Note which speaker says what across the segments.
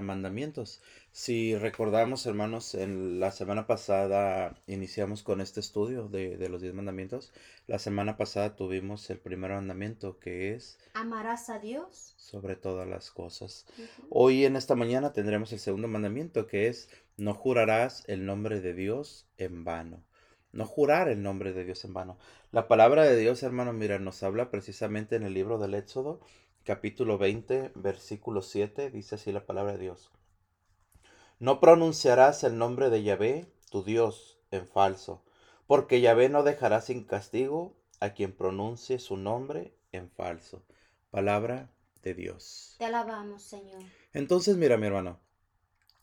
Speaker 1: mandamientos. Si recordamos, hermanos, en la semana pasada iniciamos con este estudio de, los diez mandamientos. La semana pasada tuvimos el primer mandamiento que es...
Speaker 2: Amarás a Dios.
Speaker 1: Sobre todas las cosas. Hoy en esta mañana tendremos el segundo mandamiento que es no jurarás el nombre de Dios en vano. No jurar el nombre de Dios en vano. La palabra de Dios, hermano, mira, nos habla precisamente en el libro del Éxodo capítulo 20, versículo 7, dice así la palabra de Dios. No pronunciarás el nombre de Yahvé, tu Dios, en falso, porque Yahvé no dejará sin castigo a quien pronuncie su nombre en falso. Palabra de Dios.
Speaker 2: Te alabamos, Señor.
Speaker 1: Entonces, mira, mi hermano,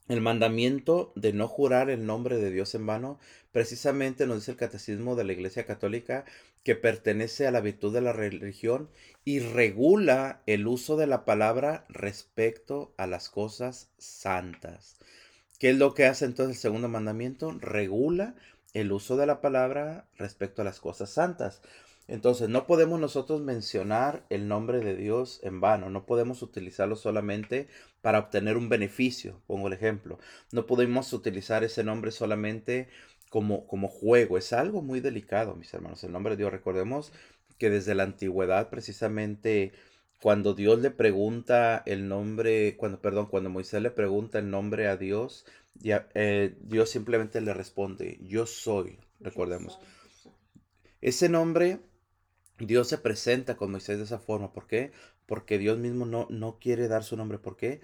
Speaker 1: el mandamiento de no jurar el nombre de Dios en vano, precisamente nos dice el catecismo de la Iglesia Católica que pertenece a la virtud de la religión y regula el uso de la palabra respecto a las cosas santas. ¿Qué es lo que hace entonces el segundo mandamiento? Regula el uso de la palabra respecto a las cosas santas. Entonces, no podemos nosotros mencionar el nombre de Dios en vano, no podemos utilizarlo solamente para obtener un beneficio, pongo el ejemplo. No podemos utilizar ese nombre solamente como, como juego, es algo muy delicado, mis hermanos. El nombre de Dios, recordemos que desde la antigüedad precisamente cuando Dios le pregunta el nombre, cuando, perdón, cuando Moisés le pregunta el nombre a Dios, ya, eh, Dios simplemente le responde, yo soy, recordemos. Ese nombre Dios se presenta con Moisés de esa forma. ¿Por qué? Porque Dios mismo no, no quiere dar su nombre. ¿Por qué?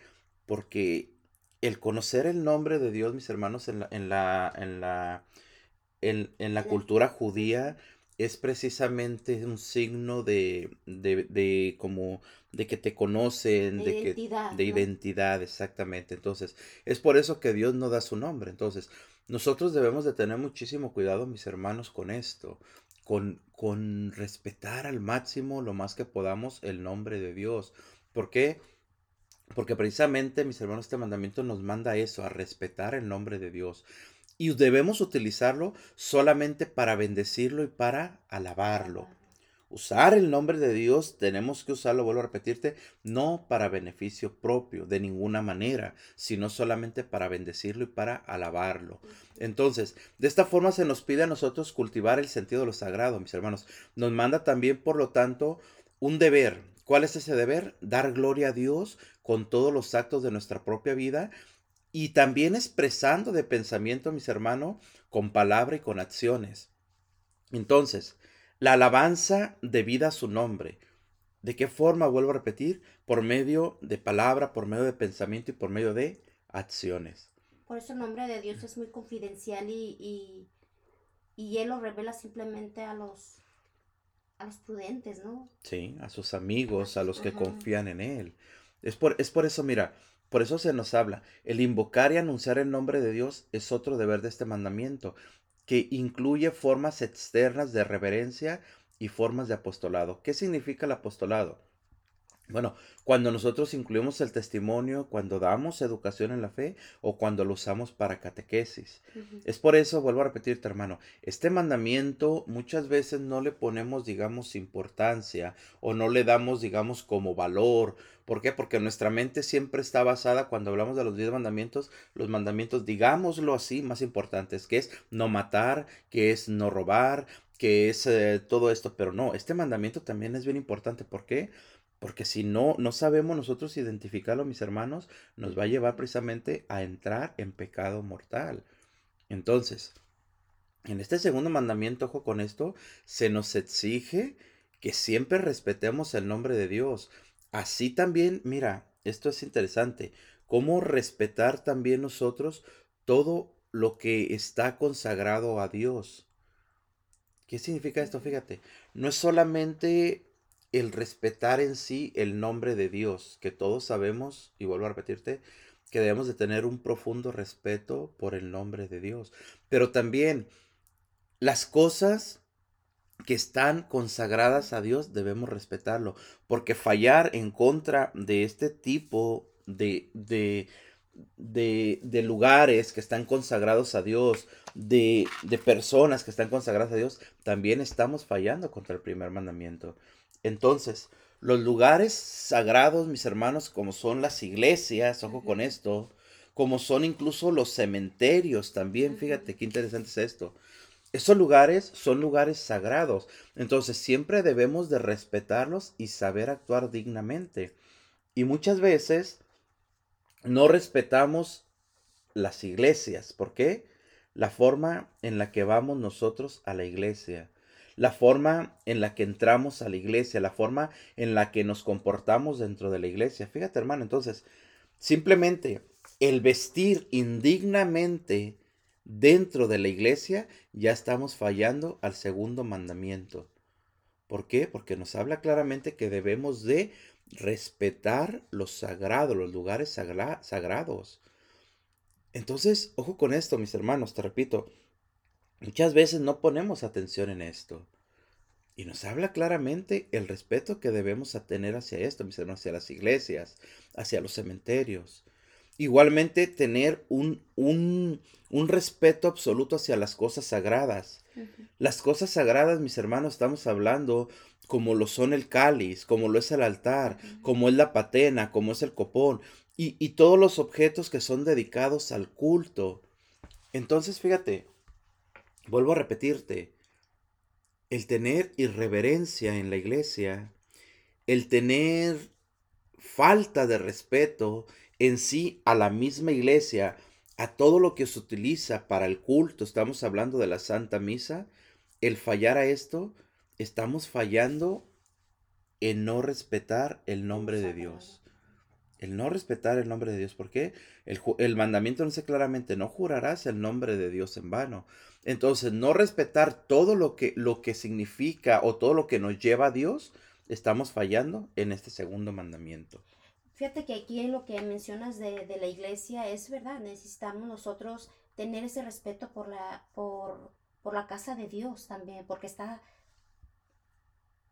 Speaker 1: Porque el conocer el nombre de Dios, mis hermanos, en la, en la, en la, en, la cultura judía es precisamente un signo de, de, de como de que te conocen, de, identidad, que, de identidad, exactamente. Entonces, es por eso que Dios no da su nombre. Entonces, nosotros debemos de tener muchísimo cuidado, mis hermanos, con esto con, respetar al máximo lo más que podamos el nombre de Dios. ¿Por qué? Porque precisamente, mis hermanos, este mandamiento nos manda eso, a respetar el nombre de Dios. Y debemos utilizarlo solamente para bendecirlo y para alabarlo. Usar el nombre de Dios tenemos que usarlo, vuelvo a repetirte, no para beneficio propio, de ninguna manera, sino solamente para bendecirlo y para alabarlo. Entonces, de esta forma se nos pide a nosotros cultivar el sentido de lo sagrado, mis hermanos. Nos manda también, por lo tanto, un deber. ¿Cuál es ese deber? Dar gloria a Dios con todos los actos de nuestra propia vida y también expresando de pensamiento, mis hermanos, con palabra y con acciones. Entonces, la alabanza debida a su nombre. ¿De qué forma? Vuelvo a repetir, por medio de palabra, por medio de pensamiento y por medio de acciones.
Speaker 2: Por eso el nombre de Dios es muy confidencial y, y, Él lo revela simplemente a los, a los prudentes, ¿no?
Speaker 1: Sí, a sus amigos, a los que confían en Él. Es por, es por eso, mira, por eso se nos habla. El invocar y anunciar el nombre de Dios es otro deber de este mandamiento que incluye formas externas de reverencia y formas de apostolado. ¿Qué significa el apostolado? Bueno, cuando nosotros incluimos el testimonio, cuando damos educación en la fe o cuando lo usamos para catequesis. Es por eso, vuelvo a repetirte hermano, este mandamiento muchas veces no le ponemos, digamos, importancia o no le damos, digamos, como valor. ¿Por qué? Porque nuestra mente siempre está basada, cuando hablamos de los diez mandamientos, los mandamientos, digámoslo así, más importantes, que es no matar, que es no robar, que es eh, todo esto, pero no, este mandamiento también es bien importante. ¿Por qué? Porque si no, no sabemos nosotros identificarlo, mis hermanos, nos va a llevar precisamente a entrar en pecado mortal. Entonces, en este segundo mandamiento, ojo con esto, se nos exige que siempre respetemos el nombre de Dios. Así también, mira, esto es interesante, cómo respetar también nosotros todo lo que está consagrado a Dios. ¿Qué significa esto? Fíjate, no es solamente el respetar en sí el nombre de Dios, que todos sabemos, y vuelvo a repetirte, que debemos de tener un profundo respeto por el nombre de Dios. Pero también las cosas que están consagradas a Dios debemos respetarlo, porque fallar en contra de este tipo de, de, de, de lugares que están consagrados a Dios, de, de personas que están consagradas a Dios, también estamos fallando contra el primer mandamiento. Entonces, Los lugares sagrados, mis hermanos, como son las iglesias, ojo con esto, como son incluso los cementerios también, fíjate qué interesante es esto. Esos lugares son lugares sagrados, entonces siempre debemos de respetarlos y saber actuar dignamente. Y muchas veces no respetamos las iglesias. ¿Por qué? La forma en la que vamos nosotros a la iglesia, la forma en la que entramos a la iglesia, la forma en la que nos comportamos dentro de la iglesia. Fíjate, hermano, entonces, simplemente el vestir indignamente dentro de la iglesia, ya estamos fallando al segundo mandamiento. ¿Por qué? Porque nos habla claramente que debemos de respetar los sagrados, los lugares sagrados. Entonces, ojo con esto, mis hermanos, te repito, muchas veces no ponemos atención en esto. Y nos habla claramente el respeto que debemos tener hacia esto, mis hermanos, hacia las iglesias, hacia los cementerios. Igualmente tener un, un, respeto absoluto hacia las cosas sagradas. Las cosas sagradas, mis hermanos, estamos hablando como lo son el cáliz, como lo es el altar, como es la patena, como es el copón, y, y todos los objetos que son dedicados al culto. Entonces, fíjate, vuelvo a repetirte, el tener irreverencia en la iglesia, el tener falta de respeto, en sí a la misma iglesia, a todo lo que se utiliza para el culto, estamos hablando de la Santa Misa, el fallar a esto, estamos fallando en no respetar el nombre de Dios. El no respetar el nombre de Dios. ¿Por qué? El, el, mandamiento dice claramente, no jurarás el nombre de Dios en vano. Entonces, no respetar todo lo que, lo que significa o todo lo que nos lleva a Dios, estamos fallando en este segundo mandamiento.
Speaker 2: Fíjate que aquí en lo que mencionas de, la iglesia es verdad, necesitamos nosotros tener ese respeto por la, por, la casa de Dios también, porque está,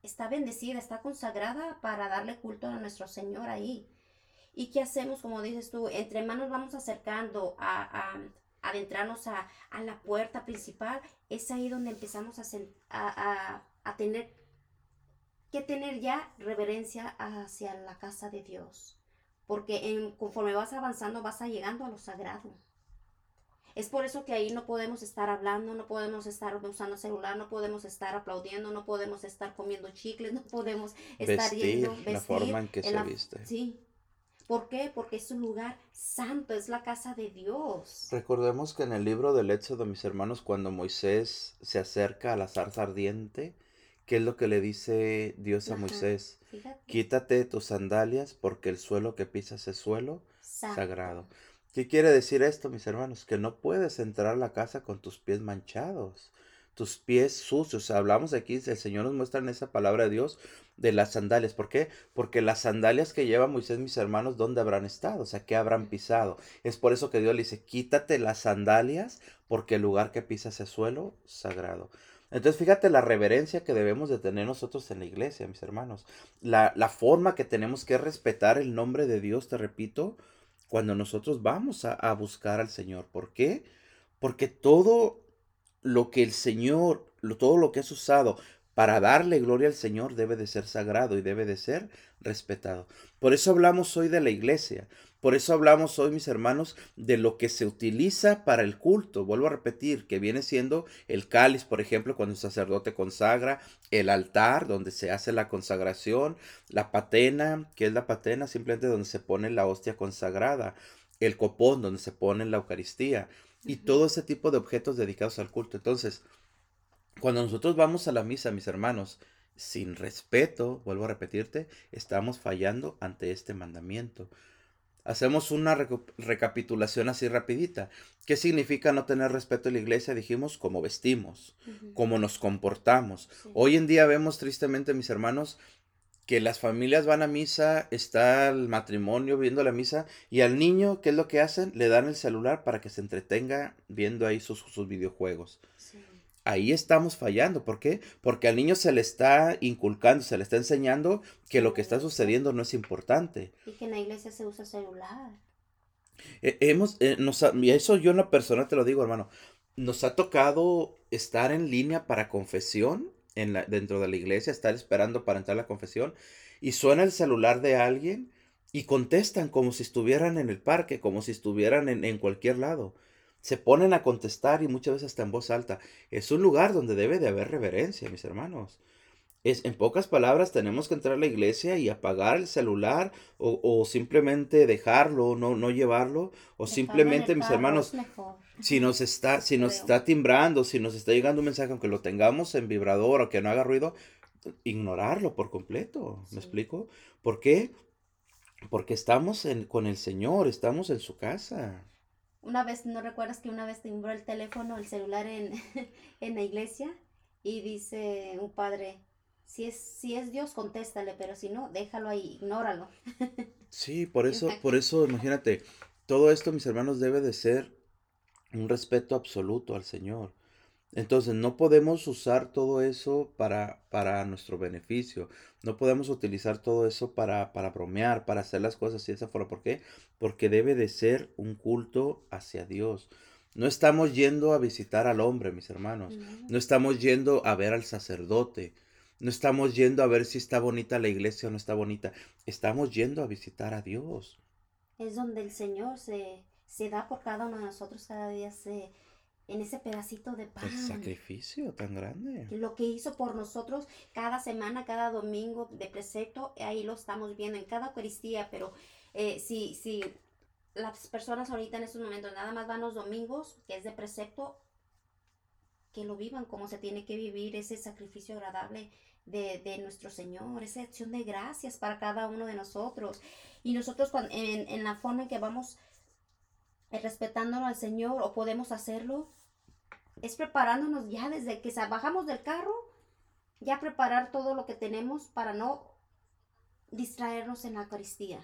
Speaker 2: está bendecida, está consagrada para darle culto a nuestro Señor ahí. ¿Y qué hacemos? Como dices tú, entre manos vamos acercando a, adentrarnos a, la puerta principal. Es ahí donde empezamos a, a tener que tener ya reverencia hacia la casa de Dios porque en, conforme vas avanzando vas a llegando a lo sagrado. Es por eso que ahí no podemos estar hablando, no podemos estar usando celular, no podemos estar aplaudiendo, no podemos estar comiendo chicles, no podemos estar yendo, vestir,
Speaker 1: la forma en que se viste.
Speaker 2: Sí. ¿Por qué? Porque es un lugar santo, es la casa de Dios.
Speaker 1: Recordemos que en el libro del Éxodo, mis hermanos, cuando Moisés se acerca a la zarza ardiente, ¿qué es lo que le dice Dios a Moisés? Quítate tus sandalias porque el suelo que pisas es suelo sagrado. ¿Qué quiere decir esto, mis hermanos? Que no puedes entrar a la casa con tus pies manchados, tus pies sucios. Hablamos aquí, el Señor nos muestra en esa palabra de Dios de las sandalias. ¿Por qué? Porque las sandalias que lleva Moisés, mis hermanos, ¿dónde habrán estado? O sea, ¿qué habrán pisado? Es por eso que Dios le dice, quítate las sandalias porque el lugar que pisas es suelo sagrado. Entonces fíjate la reverencia que debemos de tener nosotros en la iglesia, mis hermanos. La, forma que tenemos que respetar el nombre de Dios, te repito, cuando nosotros vamos a, a buscar al Señor. ¿Por qué? Porque todo lo que el Señor, todo lo que es usado para darle gloria al Señor debe de ser sagrado y debe de ser respetado. Por eso hablamos hoy de la iglesia, por eso hablamos hoy, mis hermanos, de lo que se utiliza para el culto. Vuelvo a repetir, que viene siendo el cáliz, por ejemplo, cuando el sacerdote consagra, el altar, donde se hace la consagración, la patena, que es la patena, simplemente donde se pone la hostia consagrada, el copón, donde se pone la Eucaristía, y todo ese tipo de objetos dedicados al culto. Entonces, cuando nosotros vamos a la misa, mis hermanos, sin respeto, vuelvo a repetirte, estamos fallando ante este mandamiento. Hacemos una recapitulación así rapidita. ¿Qué significa no tener respeto a la iglesia? Dijimos cómo vestimos, cómo nos comportamos. Hoy en día vemos tristemente, mis hermanos, que las familias van a misa, está el matrimonio viendo la misa y al niño, ¿qué es lo que hacen? Le dan el celular para que se entretenga viendo ahí sus, sus videojuegos. Ahí estamos fallando. ¿Por qué? Porque al niño se le está inculcando, se le está enseñando que lo que está sucediendo no es importante.
Speaker 2: Y que en la iglesia se usa celular.
Speaker 1: Eh, hemos, eh, y eso yo en la persona te lo digo, hermano. Nos ha tocado estar en línea para confesión en la, dentro de la iglesia, estar esperando para entrar a la confesión. y suena el celular de alguien y contestan como si estuvieran en el parque, como si estuvieran en, en cualquier lado. Se ponen a contestar y muchas veces hasta en voz alta. Es un lugar donde debe de haber reverencia, mis hermanos. Es, en pocas palabras, tenemos que entrar a la iglesia y apagar el celular o, o simplemente dejarlo, no, no llevarlo, o simplemente, mis hermanos,
Speaker 2: mejor.
Speaker 1: Si nos está, si nos
Speaker 2: Creo.
Speaker 1: está timbrando, si nos está llegando un mensaje, aunque lo tengamos en vibrador o que no haga ruido, ignorarlo por completo. ¿Me
Speaker 2: Sí.
Speaker 1: explico? ¿Por qué? Porque estamos en, con el Señor, estamos en su casa.
Speaker 2: Una vez, ¿no recuerdas que una vez timbró el teléfono, el celular en, en la iglesia? Y dice un padre, si es, si es Dios, contéstale, pero si no, déjalo ahí, ignóralo.
Speaker 1: Sí, por eso, por eso, imagínate, todo esto, mis hermanos, debe de ser un respeto absoluto al Señor. Entonces, no podemos usar todo eso para, para nuestro beneficio. No podemos utilizar todo eso para, para bromear, para hacer las cosas así de esa forma. ¿Por qué? Porque debe de ser un culto hacia Dios. No estamos yendo a visitar al hombre, mis hermanos.
Speaker 2: No.
Speaker 1: No estamos yendo a ver al sacerdote. No estamos yendo a ver si está bonita la iglesia o no está bonita. Estamos yendo a visitar a Dios.
Speaker 2: Es donde el Señor se, se da por cada uno de nosotros cada día se, en ese pedacito de pan.
Speaker 1: El sacrificio tan grande.
Speaker 2: Lo que hizo por nosotros cada semana, cada domingo de precepto, ahí lo estamos viendo en cada Eucaristía, pero eh, si, si las personas ahorita en estos momentos nada más van los domingos, que es de precepto, que lo vivan como se tiene que vivir ese sacrificio agradable de, de nuestro Señor, esa acción de gracias para cada uno de nosotros. Y nosotros en, en la forma en que vamos respetándolo al Señor o podemos hacerlo, es preparándonos ya desde que bajamos del carro, ya preparar todo lo que tenemos para no distraernos en la Eucaristía.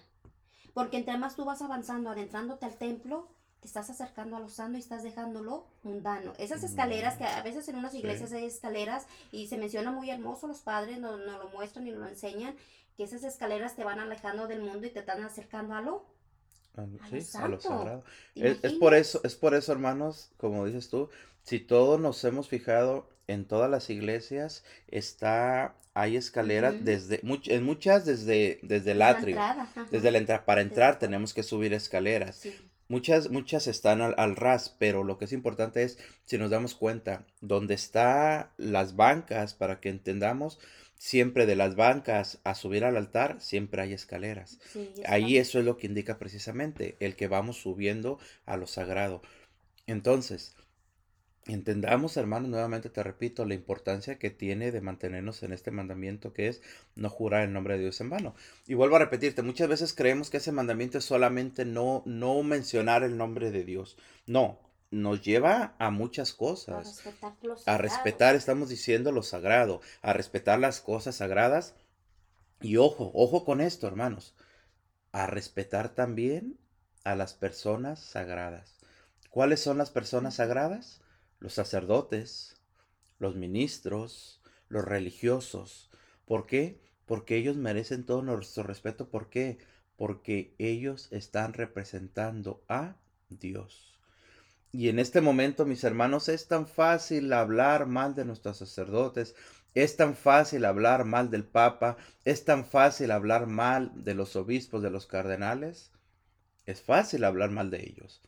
Speaker 2: Porque entre más tú vas avanzando, adentrándote al templo, te estás acercando a lo santo y estás dejándolo mundano. Esas escaleras que a veces en unas
Speaker 1: Sí.
Speaker 2: iglesias hay escaleras y se menciona muy hermoso, los padres nos, nos lo muestran y nos lo enseñan, que esas escaleras te van alejando del mundo y te están acercando a lo.
Speaker 1: A, sí, a lo sagrado.
Speaker 2: ¿Te
Speaker 1: Es, es por eso, es por eso, hermanos, como dices tú, si todos nos hemos fijado en todas las iglesias, está, hay escaleras desde, much- en muchas desde, desde el atrio.
Speaker 2: entrada.
Speaker 1: Desde la entrada, para entrar tenemos que subir escaleras.
Speaker 2: Sí.
Speaker 1: Muchas, muchas están al, al ras, pero lo que es importante es, si nos damos cuenta, donde están las bancas, para que entendamos, siempre de las bancas a subir al altar, siempre hay escaleras.
Speaker 2: Sí,
Speaker 1: Ahí eso es lo que indica precisamente, el que vamos subiendo a lo sagrado. Entonces, entendamos, hermanos, nuevamente te repito, la importancia que tiene de mantenernos en este mandamiento que es no jurar el nombre de Dios en vano. Y vuelvo a repetirte, muchas veces creemos que ese mandamiento es solamente no, no mencionar el nombre de Dios. No, nos lleva a muchas
Speaker 2: A
Speaker 1: cosas.
Speaker 2: respetar lo
Speaker 1: A respetar, estamos diciendo lo sagrado, a respetar las cosas sagradas. Y ojo, ojo con esto, hermanos, a respetar también a las personas sagradas. ¿Cuáles son las personas sagradas? Los sacerdotes, los ministros, los religiosos. ¿Por qué? Porque ellos merecen todo nuestro respeto. ¿Por qué? Porque ellos están representando a Dios. Y en este momento, mis hermanos, es tan fácil hablar mal de nuestros sacerdotes, es tan fácil hablar mal del Papa, es tan fácil hablar mal de los obispos, de los cardenales. Es fácil hablar mal de ellos.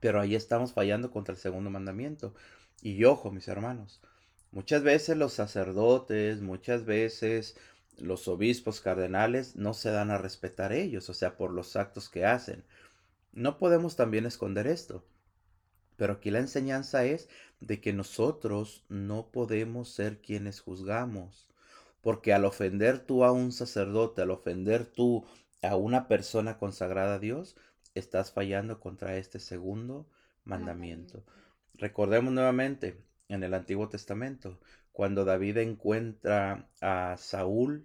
Speaker 1: Pero ahí estamos fallando contra el segundo mandamiento. Y ojo, mis hermanos, muchas veces los sacerdotes, muchas veces los obispos cardenales no se dan a respetar ellos, o sea, por los actos que hacen. No podemos también esconder esto. Pero aquí la enseñanza es de que nosotros no podemos ser quienes juzgamos. Porque al ofender tú a un sacerdote, al ofender tú a una persona consagrada a Dios, estás fallando contra este segundo mandamiento. Recordemos nuevamente en el Antiguo Testamento, cuando David encuentra a Saúl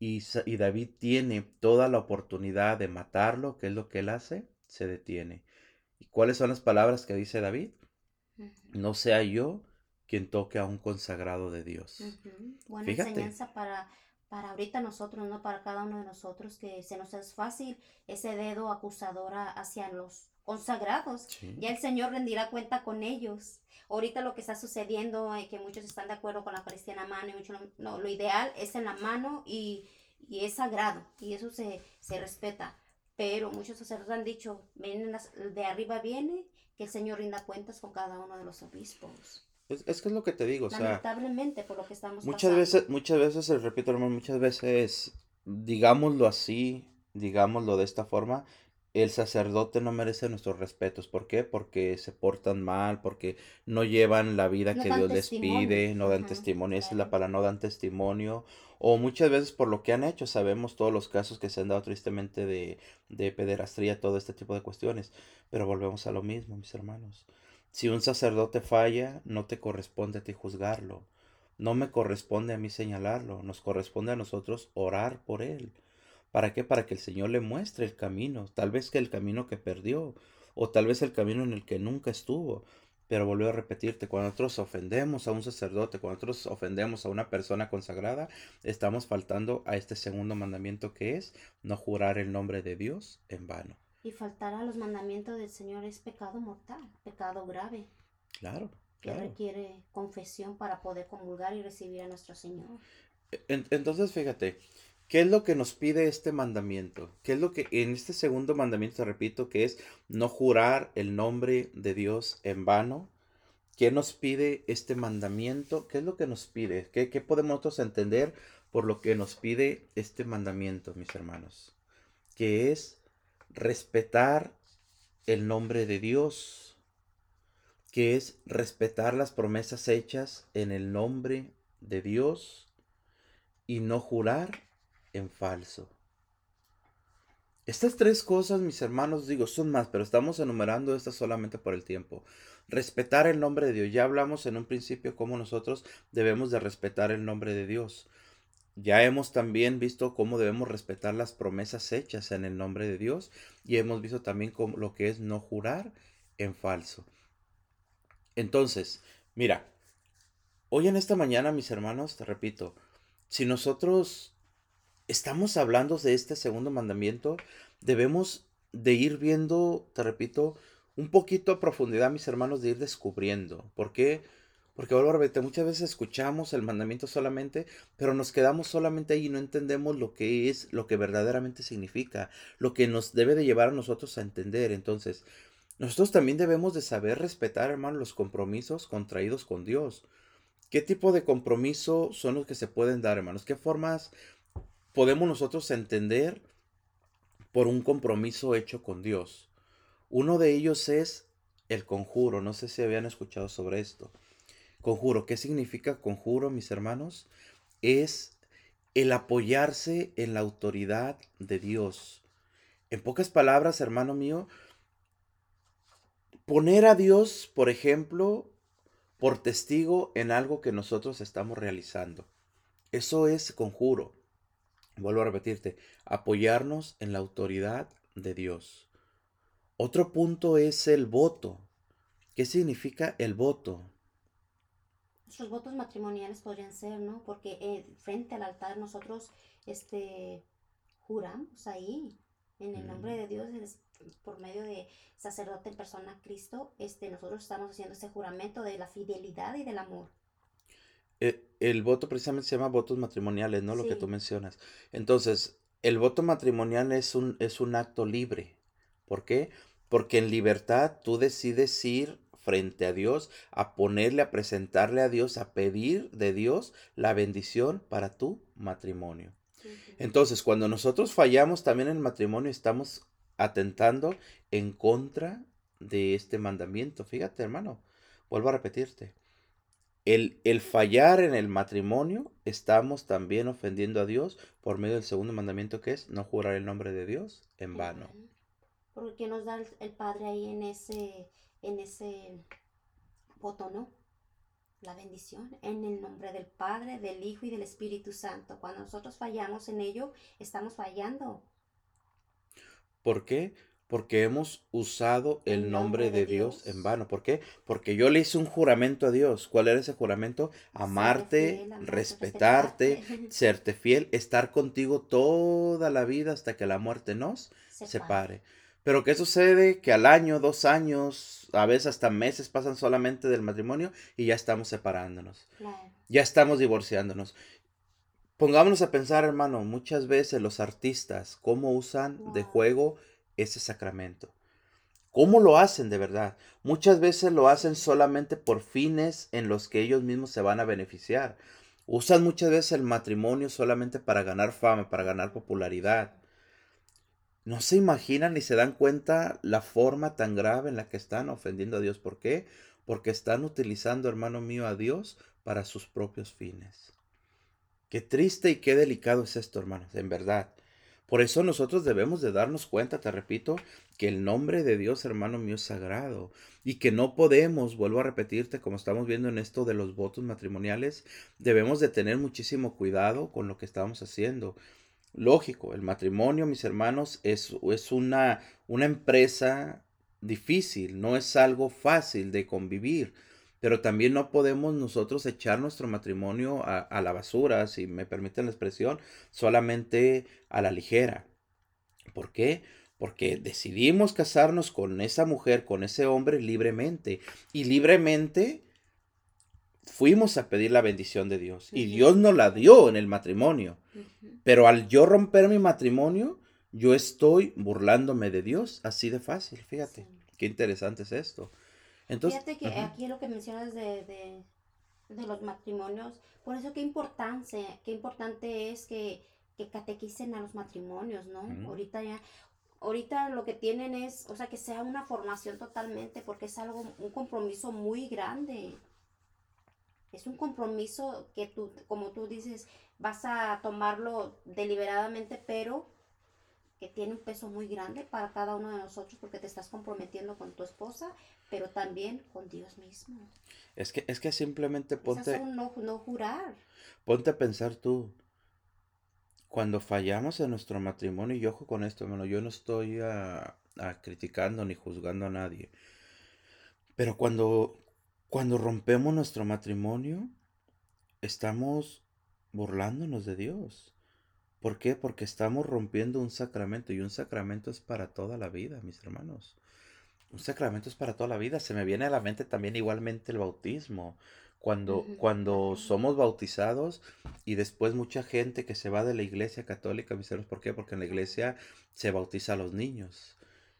Speaker 1: y, y David tiene toda la oportunidad de matarlo, ¿qué es lo que él hace? Se detiene. ¿Y cuáles son las palabras que dice David? No sea yo quien toque a un consagrado de Dios.
Speaker 2: Ujú. Buena
Speaker 1: Fíjate.
Speaker 2: enseñanza para, para ahorita nosotros, ¿no? Para cada uno de nosotros, que se nos es fácil ese dedo acusador hacia los consagrados.
Speaker 1: Sí.
Speaker 2: Ya el Señor rendirá cuenta con ellos. Ahorita lo que está sucediendo, eh, que muchos están de acuerdo con la Eucaristía en la mano y muchos no, no, lo ideal es en la mano y, y es sagrado y eso se, se respeta. Pero muchos sacerdotes han dicho, de arriba viene que el Señor rinda cuentas con cada uno de los obispos.
Speaker 1: Es, es que es lo que te digo, o sea,
Speaker 2: Lamentablemente por lo que estamos
Speaker 1: muchas
Speaker 2: pasando.
Speaker 1: veces, muchas veces, eh, repito hermano, muchas veces, digámoslo así, digámoslo de esta forma, el sacerdote no merece nuestros respetos. ¿Por qué? Porque se portan mal, porque no llevan la vida
Speaker 2: No
Speaker 1: que Dios les pide, no dan
Speaker 2: Ajá,
Speaker 1: testimonio, esa es la palabra, no dan testimonio. O muchas veces por lo que han hecho, sabemos todos los casos que se han dado tristemente de, de pederastría, todo este tipo de cuestiones. Pero volvemos a lo mismo, mis hermanos. Si un sacerdote falla, no te corresponde a ti juzgarlo. No me corresponde a mí señalarlo, nos corresponde a nosotros orar por él. ¿Para qué? Para que el Señor le muestre el camino, tal vez que el camino que perdió, o tal vez el camino en el que nunca estuvo. Pero volvió a repetirte, cuando nosotros ofendemos a un sacerdote, cuando nosotros ofendemos a una persona consagrada, estamos faltando a este segundo mandamiento que es no jurar el nombre de Dios en vano.
Speaker 2: Y faltar a los mandamientos del Señor es pecado mortal, pecado grave,
Speaker 1: Claro,
Speaker 2: que
Speaker 1: claro.
Speaker 2: requiere confesión para poder comulgar y recibir a nuestro Señor.
Speaker 1: En- Entonces, fíjate, ¿qué es lo que nos pide este mandamiento? ¿Qué es lo que en este segundo mandamiento, te repito, que es no jurar el nombre de Dios en vano? ¿Qué nos pide este mandamiento? ¿Qué es lo que nos pide? ¿Qué, qué podemos nosotros entender por lo que nos pide este mandamiento, mis hermanos? Que es respetar el nombre de Dios, que es respetar las promesas hechas en el nombre de Dios y no jurar en falso. Estas tres cosas, mis hermanos, digo, son más, pero estamos enumerando estas solamente por el tiempo. Respetar el nombre de Dios. Ya hablamos en un principio cómo nosotros debemos de respetar el nombre de Dios. Ya hemos también visto cómo debemos respetar las promesas hechas en el nombre de Dios y hemos visto también cómo, lo que es no jurar en falso. Entonces, mira, hoy en esta mañana, mis hermanos, te repito, si nosotros estamos hablando de este segundo mandamiento, debemos de ir viendo, te repito, un poquito a profundidad, mis hermanos, de ir descubriendo. ¿Por qué? Porque vuelvo a repetir, muchas veces escuchamos el mandamiento solamente, pero nos quedamos solamente ahí y no entendemos lo que es, lo que verdaderamente significa, lo que nos debe de llevar a nosotros a entender. Entonces, nosotros también debemos de saber respetar, hermano, los compromisos contraídos con Dios. ¿Qué tipo de compromiso son los que se pueden dar, hermanos? ¿Qué formas podemos nosotros entender por un compromiso hecho con Dios? Uno de ellos es el conjuro. No sé si habían escuchado sobre esto. Conjuro, ¿qué significa conjuro, mis hermanos? Es el apoyarse en la autoridad de Dios. En pocas palabras, hermano mío, poner a Dios, por ejemplo, por testigo en algo que nosotros estamos realizando. Eso es conjuro. Vuelvo a repetirte, apoyarnos en la autoridad de Dios. Otro punto es el voto. ¿Qué significa el voto?
Speaker 2: Nuestros votos matrimoniales podrían ser, ¿no? Porque eh, frente al altar nosotros este, juramos ahí, en el nombre
Speaker 1: Mm.
Speaker 2: de Dios, por medio de sacerdote en persona Cristo, este, nosotros estamos haciendo ese juramento de la fidelidad y del amor.
Speaker 1: Eh, El voto precisamente se llama votos matrimoniales, ¿no? Lo que tú mencionas. Entonces, el voto matrimonial es un, es un acto libre. ¿Por qué? Porque en libertad tú decides ir frente a Dios, a ponerle, a presentarle a Dios, a pedir de Dios la bendición para tu matrimonio. Entonces, cuando nosotros fallamos también en el matrimonio, estamos atentando en contra de este mandamiento. Fíjate, hermano, vuelvo a repetirte. El, el fallar en el matrimonio, estamos también ofendiendo a Dios por medio del segundo mandamiento que es no jurar el nombre de Dios en vano.
Speaker 2: Porque ¿qué nos da el, el Padre ahí en ese, en ese voto, no? La bendición en el nombre del Padre, del Hijo y del Espíritu Santo. Cuando nosotros fallamos en ello, estamos fallando.
Speaker 1: ¿Por qué? Porque hemos usado el nombre de Dios en vano. ¿Por qué? Porque yo le hice un juramento a Dios. ¿Cuál era ese juramento? Amarte,
Speaker 2: fiel, amarte,
Speaker 1: respetarte,
Speaker 2: respetarte.
Speaker 1: serte fiel, estar contigo toda la vida hasta que la muerte nos
Speaker 2: Separe.
Speaker 1: separe. Pero ¿qué sucede? Que al año, dos años, a veces hasta meses pasan solamente del matrimonio y ya estamos separándonos.
Speaker 2: Claro.
Speaker 1: Ya estamos divorciándonos. Pongámonos a pensar, hermano, muchas veces los artistas, cómo usan de juego ese sacramento. ¿Cómo lo hacen de verdad? Muchas veces lo hacen solamente por fines en los que ellos mismos se van a beneficiar. Usan muchas veces el matrimonio solamente para ganar fama, para ganar popularidad. No se imaginan ni se dan cuenta la forma tan grave en la que están ofendiendo a Dios. ¿Por qué? Porque están utilizando, hermano mío, a Dios para sus propios fines. Qué triste y qué delicado es esto, hermanos, en verdad. Por eso nosotros debemos de darnos cuenta, te repito, que el nombre de Dios, hermano mío, es sagrado y que no podemos, vuelvo a repetirte, como estamos viendo en esto de los votos matrimoniales, debemos de tener muchísimo cuidado con lo que estamos haciendo. Lógico, el matrimonio, mis hermanos, es, una empresa difícil, no es algo fácil de convivir, pero también no podemos nosotros echar nuestro matrimonio a, a la basura, si me permiten la expresión, solamente a la ligera. ¿Por qué? Porque decidimos casarnos con esa mujer, con ese hombre libremente. Y libremente fuimos a pedir la bendición de Dios. Y. Dios nos la dio en el matrimonio. Pero al yo romper mi matrimonio, yo estoy burlándome de Dios. Así de fácil, fíjate. Qué interesante es esto. Entonces,
Speaker 2: Fíjate que aquí lo que mencionas de, de, de los matrimonios, por eso qué importancia, qué importante es que, que catequicen a los matrimonios, ¿no? Ahorita ya, ahorita lo que tienen es, o sea, que sea una formación totalmente, porque es algo, un compromiso muy grande. Es un compromiso que tú, como tú dices, vas a tomarlo deliberadamente, pero que tiene un peso muy grande para cada uno de nosotros porque te estás comprometiendo con tu esposa, pero también con Dios mismo.
Speaker 1: es que, es que simplemente ponte,
Speaker 2: no, no jurar.
Speaker 1: ponte a pensar tú. Cuando fallamos en nuestro matrimonio, y ojo con esto, hermano, yo no estoy ah, ah, criticando ni juzgando a nadie. Pero cuando, cuando rompemos nuestro matrimonio, estamos burlándonos de Dios. ¿Por qué? Porque estamos rompiendo un sacramento y un sacramento es para toda la vida, mis hermanos. Un sacramento es para toda la vida. Se me viene a la mente también igualmente el bautismo. Cuando, cuando somos bautizados y después mucha gente que se va de la iglesia católica, mis hermanos, ¿por qué? Porque en la iglesia se bautiza a los niños.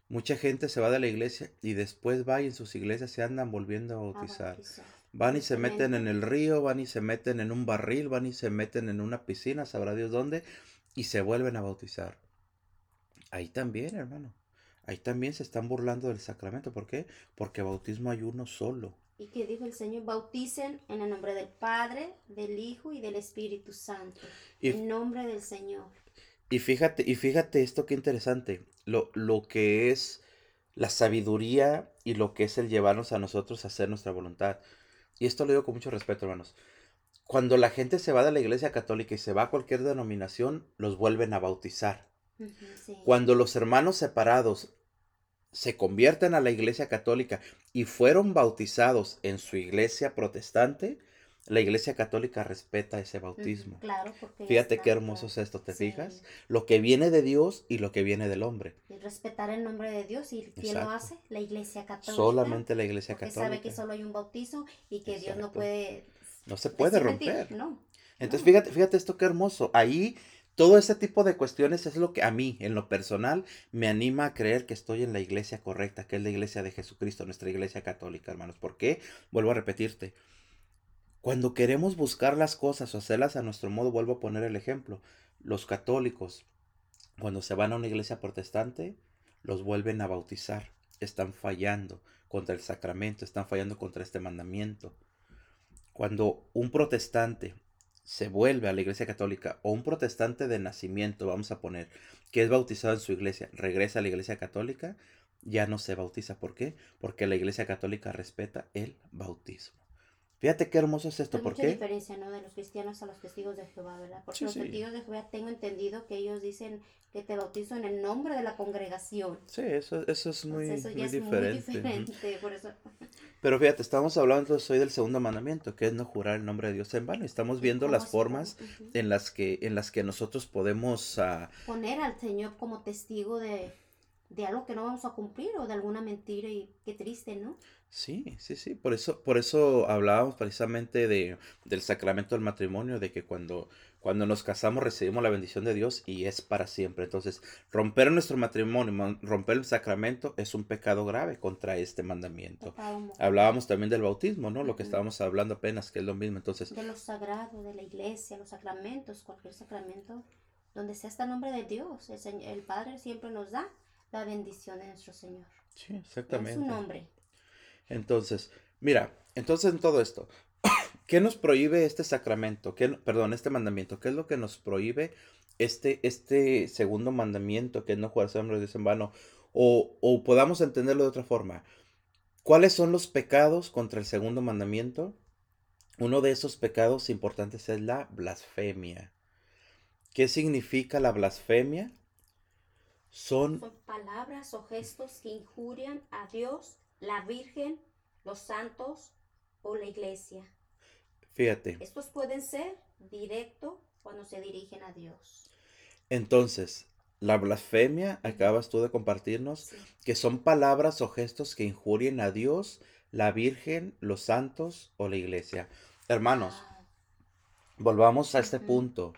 Speaker 1: Mucha gente se va de la iglesia y después va y en sus iglesias se andan volviendo a
Speaker 2: A
Speaker 1: bautizar.
Speaker 2: bautizar.
Speaker 1: Van y se meten en el río, van y se meten en un barril, van y se meten en una piscina, sabrá Dios dónde, y se vuelven a bautizar. Ahí también, hermano. Ahí también se están burlando del sacramento. ¿Por qué? Porque bautismo hay uno solo.
Speaker 2: Y que dijo el Señor, bauticen en el nombre del Padre, del Hijo y del Espíritu Santo.
Speaker 1: Y,
Speaker 2: En nombre del Señor.
Speaker 1: y fíjate, y fíjate esto qué interesante. Lo, lo que es la sabiduría y lo que es el llevarnos a nosotros a hacer nuestra voluntad. Y esto lo digo con mucho respeto, hermanos. Cuando la gente se va de la iglesia católica y se va a cualquier denominación, los vuelven a bautizar.
Speaker 2: Ujú, sí.
Speaker 1: Cuando los hermanos separados se convierten a la iglesia católica y fueron bautizados en su iglesia protestante, la iglesia católica respeta ese bautismo.
Speaker 2: Claro, porque
Speaker 1: Fíjate qué hermoso es esto, ¿te
Speaker 2: Sí.
Speaker 1: fijas? Lo que viene de Dios y lo que viene del hombre.
Speaker 2: Y respetar el nombre de Dios. ¿Y quién lo
Speaker 1: Exacto.
Speaker 2: hace? La Iglesia Católica.
Speaker 1: Solamente la iglesia
Speaker 2: Porque sabe que
Speaker 1: católica.
Speaker 2: solo hay un bautizo y que Dios no
Speaker 1: Exacto.
Speaker 2: puede
Speaker 1: No se puede romper.
Speaker 2: No,
Speaker 1: Entonces, fíjate, fíjate esto qué hermoso. Ahí todo ese tipo de cuestiones es lo que a mí, en lo personal, me anima a creer que estoy en la iglesia correcta, que es la iglesia de Jesucristo, nuestra iglesia católica, hermanos. ¿Por qué? Vuelvo a repetirte. Cuando queremos buscar las cosas o hacerlas a nuestro modo, vuelvo a poner el ejemplo. Los católicos, cuando se van a una iglesia protestante, los vuelven a bautizar. Están fallando contra el sacramento, están fallando contra este mandamiento. Cuando un protestante se vuelve a la iglesia católica o un protestante de nacimiento, vamos a poner, que es bautizado en su iglesia, regresa a la iglesia católica, ya no se bautiza. ¿Por qué? Porque la iglesia católica respeta el bautismo. Fíjate qué hermoso es esto.
Speaker 2: Hay
Speaker 1: ¿Por
Speaker 2: mucha
Speaker 1: qué?
Speaker 2: diferencia, ¿no? De los cristianos a los testigos de Jehová, ¿verdad? Porque
Speaker 1: Sí,
Speaker 2: los
Speaker 1: sí.
Speaker 2: testigos de Jehová tengo entendido que ellos dicen que te bautizo en el nombre de la congregación.
Speaker 1: Sí, eso, eso es muy,
Speaker 2: Entonces, eso
Speaker 1: muy
Speaker 2: ya es
Speaker 1: diferente.
Speaker 2: muy
Speaker 1: ujú.
Speaker 2: diferente, por eso.
Speaker 1: Pero fíjate, estamos hablando hoy del segundo mandamiento, que es no jurar el nombre de Dios en vano. Estamos
Speaker 2: ¿Y
Speaker 1: viendo las formas en las que, en las que nosotros podemos ah,
Speaker 2: Poner al Señor como testigo de, de algo que no vamos a cumplir o de alguna mentira y qué triste, ¿no?
Speaker 1: Sí, sí, sí. Por eso, por eso hablábamos precisamente de, del sacramento del matrimonio, de que cuando, cuando nos casamos recibimos la bendición de Dios y es para siempre. Entonces, romper nuestro matrimonio, romper el sacramento es un pecado grave contra este mandamiento. Hablábamos también del bautismo, ¿no? Lo que estábamos hablando apenas, que es lo mismo. Entonces,
Speaker 2: de lo sagrado, de la iglesia, los sacramentos, cualquier sacramento, donde sea hasta el nombre de Dios, el, el Padre siempre nos da la bendición de nuestro Señor.
Speaker 1: Sí, exactamente.
Speaker 2: Es su nombre.
Speaker 1: Entonces, mira, entonces en todo esto, ¿qué nos prohíbe este sacramento? ¿Qué, perdón, este mandamiento? ¿Qué es lo que nos prohíbe este, este segundo mandamiento, que es no jugarse hombre de en vano? O, o podamos entenderlo de otra forma. ¿Cuáles son los pecados contra el segundo mandamiento? Uno de esos pecados importantes es la blasfemia. ¿Qué significa la blasfemia?
Speaker 2: Son palabras o gestos que injurian a Dios la Virgen, los santos o la iglesia.
Speaker 1: Fíjate.
Speaker 2: Estos pueden ser directo cuando se dirigen a Dios.
Speaker 1: Entonces, la blasfemia, acabas tú de compartirnos, que son palabras o gestos que injurien a Dios, la Virgen, los santos o la iglesia. Hermanos, ah. volvamos a este punto.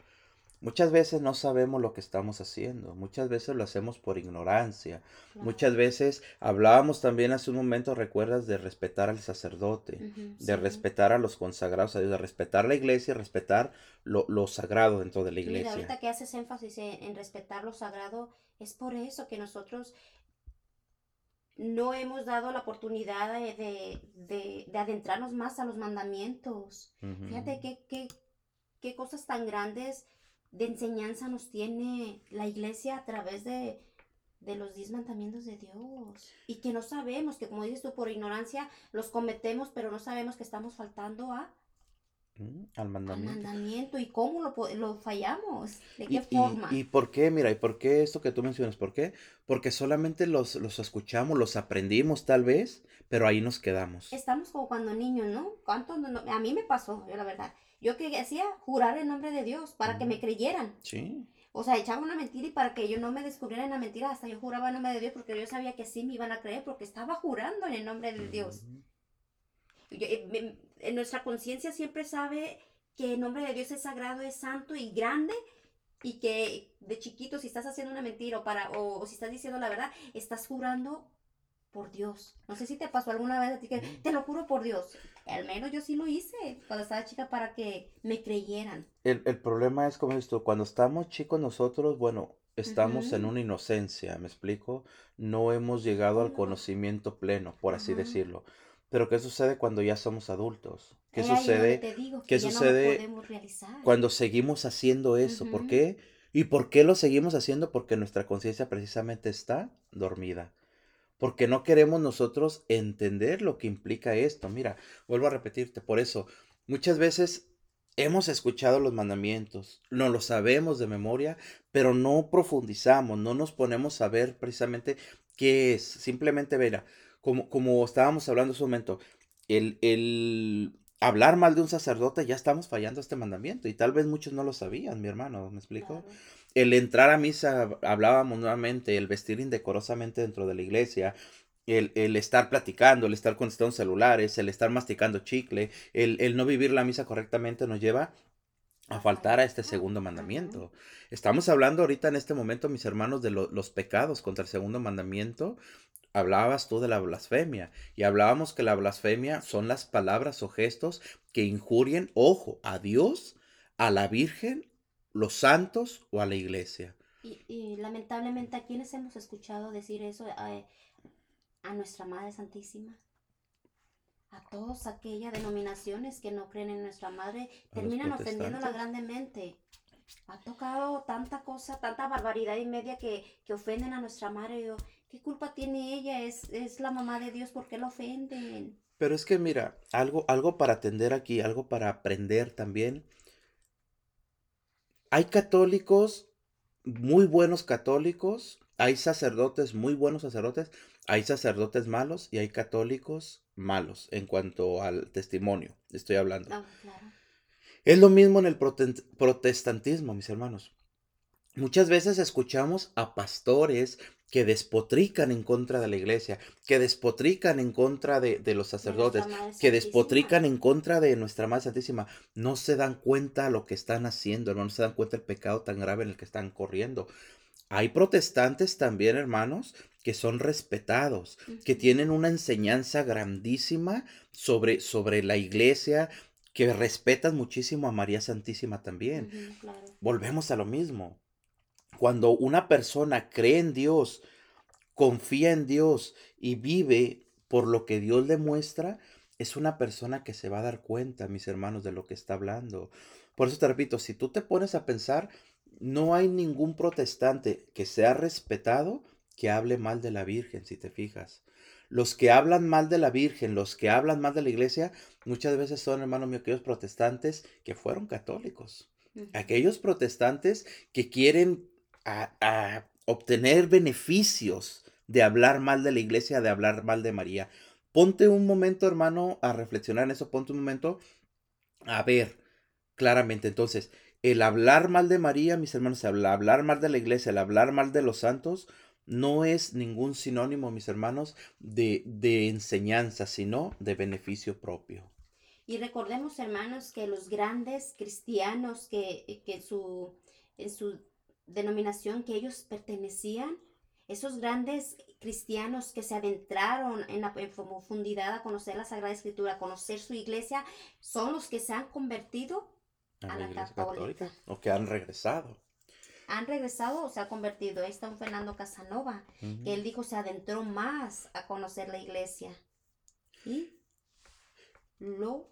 Speaker 1: Muchas veces no sabemos lo que estamos haciendo, muchas veces lo hacemos por ignorancia, muchas veces hablábamos también hace un momento, recuerdas, de respetar al sacerdote, de respetar a los consagrados a Dios, de respetar la iglesia y respetar lo, sagrado dentro de la iglesia.
Speaker 2: Mira, ahorita que haces énfasis en, respetar lo sagrado, es por eso que nosotros no hemos dado la oportunidad de, de, adentrarnos más a los mandamientos. Fíjate qué, qué, qué cosas tan grandes de enseñanza nos tiene la iglesia a través de, los diez mandamientos de Dios. Y que no sabemos, que como dices tú, por ignorancia los cometemos, pero no sabemos que estamos faltando a...
Speaker 1: Mm, al mandamiento.
Speaker 2: Al mandamiento. ¿Y cómo lo, lo fallamos? ¿De qué forma?
Speaker 1: Y, por qué? Mira, ¿y por qué esto que tú mencionas? ¿Por qué? Porque solamente los, los escuchamos, los aprendimos tal vez, pero ahí nos quedamos.
Speaker 2: Estamos como cuando niños, ¿no? ¿Cuánto a mí me pasó, yo la verdad yo que hacía jurar en nombre de Dios para que me creyeran.
Speaker 1: Sí.
Speaker 2: O sea, echaba una mentira y para que yo no me descubrieran la mentira, hasta yo juraba en nombre de Dios porque yo sabía que sí me iban a creer porque estaba jurando en el nombre de Dios. Eh, en nuestra conciencia siempre sabe que el nombre de Dios es sagrado, es santo y grande y que de chiquito si estás haciendo una mentira o, para, o si estás diciendo la verdad, estás jurando por Dios. No sé si te pasó alguna vez a ti que te lo juro por Dios. Al menos yo sí lo hice cuando estaba chica para que me creyeran.
Speaker 1: El, problema es como esto, cuando estamos chicos nosotros, bueno, estamos en una inocencia, ¿me explico? No hemos llegado al conocimiento pleno, por así decirlo. Pero ¿qué sucede cuando ya somos adultos? ¿Qué sucede? ¿Qué sucede cuando seguimos haciendo eso? ¿Por qué? ¿Y por qué lo seguimos haciendo? Porque nuestra conciencia precisamente está dormida porque no queremos nosotros entender lo que implica esto. Mira, vuelvo a repetirte, por eso muchas veces hemos escuchado los mandamientos, no lo sabemos de memoria, pero no profundizamos, no nos ponemos a ver precisamente qué es. Simplemente, mira, como, como estábamos hablando en su momento, el, el hablar mal de un sacerdote ya estamos fallando este mandamiento y tal vez muchos no lo sabían, mi hermano, ¿me explico? El entrar a misa, hablábamos nuevamente, el vestir indecorosamente dentro de la iglesia, el, el, estar platicando, el estar contestando celulares, el estar masticando chicle, el, el, no vivir la misa correctamente nos lleva a faltar a este segundo mandamiento. Estamos hablando ahorita en este momento, mis hermanos, de los pecados contra el segundo mandamiento. Hablabas tú de la blasfemia y hablábamos que la blasfemia son las palabras o gestos que injurien, ojo, a Dios, a la Virgen los santos o a la iglesia.
Speaker 2: Y, lamentablemente, ¿a quiénes hemos escuchado decir eso? A, nuestra Madre Santísima. A todas aquellas denominaciones que no creen en nuestra Madre, terminan ofendiéndola grandemente. Ha tocado tanta cosa, tanta barbaridad y media que, ofenden a nuestra Madre. ¿Qué culpa tiene ella? Es, es la mamá de Dios, ¿por qué la ofenden?
Speaker 1: Pero es que mira, algo, algo para atender aquí, algo para aprender también hay católicos, muy buenos católicos, hay sacerdotes, muy buenos sacerdotes, hay sacerdotes malos y hay católicos malos en cuanto al testimonio, estoy hablando. Es lo mismo en el protestantismo, mis hermanos. Muchas veces escuchamos a pastores que despotrican en contra de la iglesia, que despotrican en contra de, de los sacerdotes, que despotrican en contra de nuestra Madre Santísima. No se dan cuenta lo que están haciendo, hermanos, no se dan cuenta el pecado tan grave en el que están corriendo. Hay protestantes también, hermanos, que son respetados, que tienen una enseñanza grandísima sobre, sobre la iglesia, que respetan muchísimo a María Santísima también. Volvemos a lo mismo. Cuando una persona cree en Dios, confía en Dios y vive por lo que Dios le muestra, es una persona que se va a dar cuenta, mis hermanos, de lo que está hablando. Por eso te repito, si tú te pones a pensar, no hay ningún protestante que sea respetado que hable mal de la Virgen, si te fijas. Los que hablan mal de la Virgen, los que hablan mal de la iglesia, muchas veces son, hermanos míos, aquellos protestantes que fueron católicos. Aquellos protestantes que quieren a, obtener beneficios de hablar mal de la iglesia, de hablar mal de María. Ponte un momento, hermano, a reflexionar en eso, ponte un momento a ver claramente. Entonces, el hablar mal de María, mis hermanos, el hablar mal de la iglesia, el hablar mal de los santos, no es ningún sinónimo, mis hermanos, de, de enseñanza, sino de beneficio propio.
Speaker 2: Y recordemos, hermanos, que los grandes cristianos que, que en su denominación que ellos pertenecían, esos grandes cristianos que se adentraron en la profundidad a conocer la Sagrada Escritura, a conocer su iglesia, son los que se han convertido a, la, católica.
Speaker 1: O que han regresado.
Speaker 2: Han regresado o se ha convertido. Ahí está un Fernando Casanova, que él dijo se adentró más a conocer la iglesia. Y lo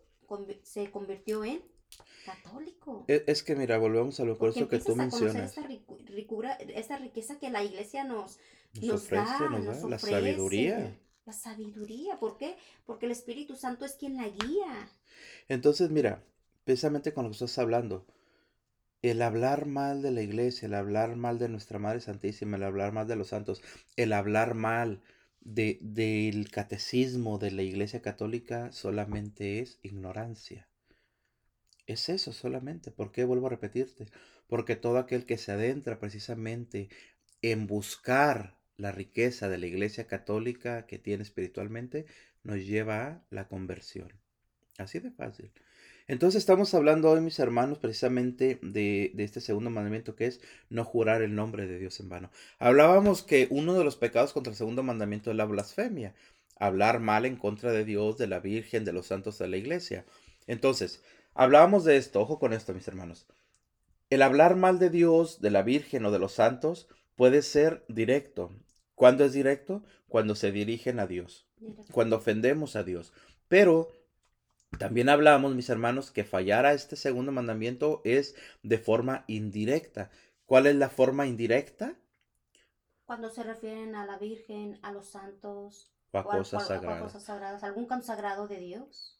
Speaker 2: se convirtió en católico.
Speaker 1: E, es, que mira, volvemos a lo por eso que tú mencionas.
Speaker 2: Esta, esta, riqueza que la iglesia nos, nos, da,
Speaker 1: la sabiduría.
Speaker 2: La sabiduría, ¿por qué? Porque el Espíritu Santo es quien la guía.
Speaker 1: Entonces, mira, precisamente con lo que estás hablando, el hablar mal de la iglesia, el hablar mal de nuestra Madre Santísima, el hablar mal de los santos, el hablar mal de, del catecismo de la iglesia católica solamente es ignorancia. Es eso solamente. ¿Por qué vuelvo a repetirte? Porque todo aquel que se adentra precisamente en buscar la riqueza de la iglesia católica que tiene espiritualmente, nos lleva a la conversión. Así de fácil. Entonces estamos hablando hoy, mis hermanos, precisamente de, de, este segundo mandamiento que es no jurar el nombre de Dios en vano. Hablábamos que uno de los pecados contra el segundo mandamiento es la blasfemia, hablar mal en contra de Dios, de la Virgen, de los santos de la iglesia. Entonces, Hablábamos de esto, ojo con esto, mis hermanos. El hablar mal de Dios, de la Virgen o de los santos puede ser directo. ¿Cuándo es directo? Cuando se dirigen a Dios, cuando ofendemos a Dios. Pero también hablamos, mis hermanos, que fallar a este segundo mandamiento es de forma indirecta. ¿Cuál es la forma indirecta?
Speaker 2: Cuando se refieren a la Virgen, a los santos,
Speaker 1: o a, cosas, sagradas.
Speaker 2: a cosas sagradas, algún consagrado de Dios.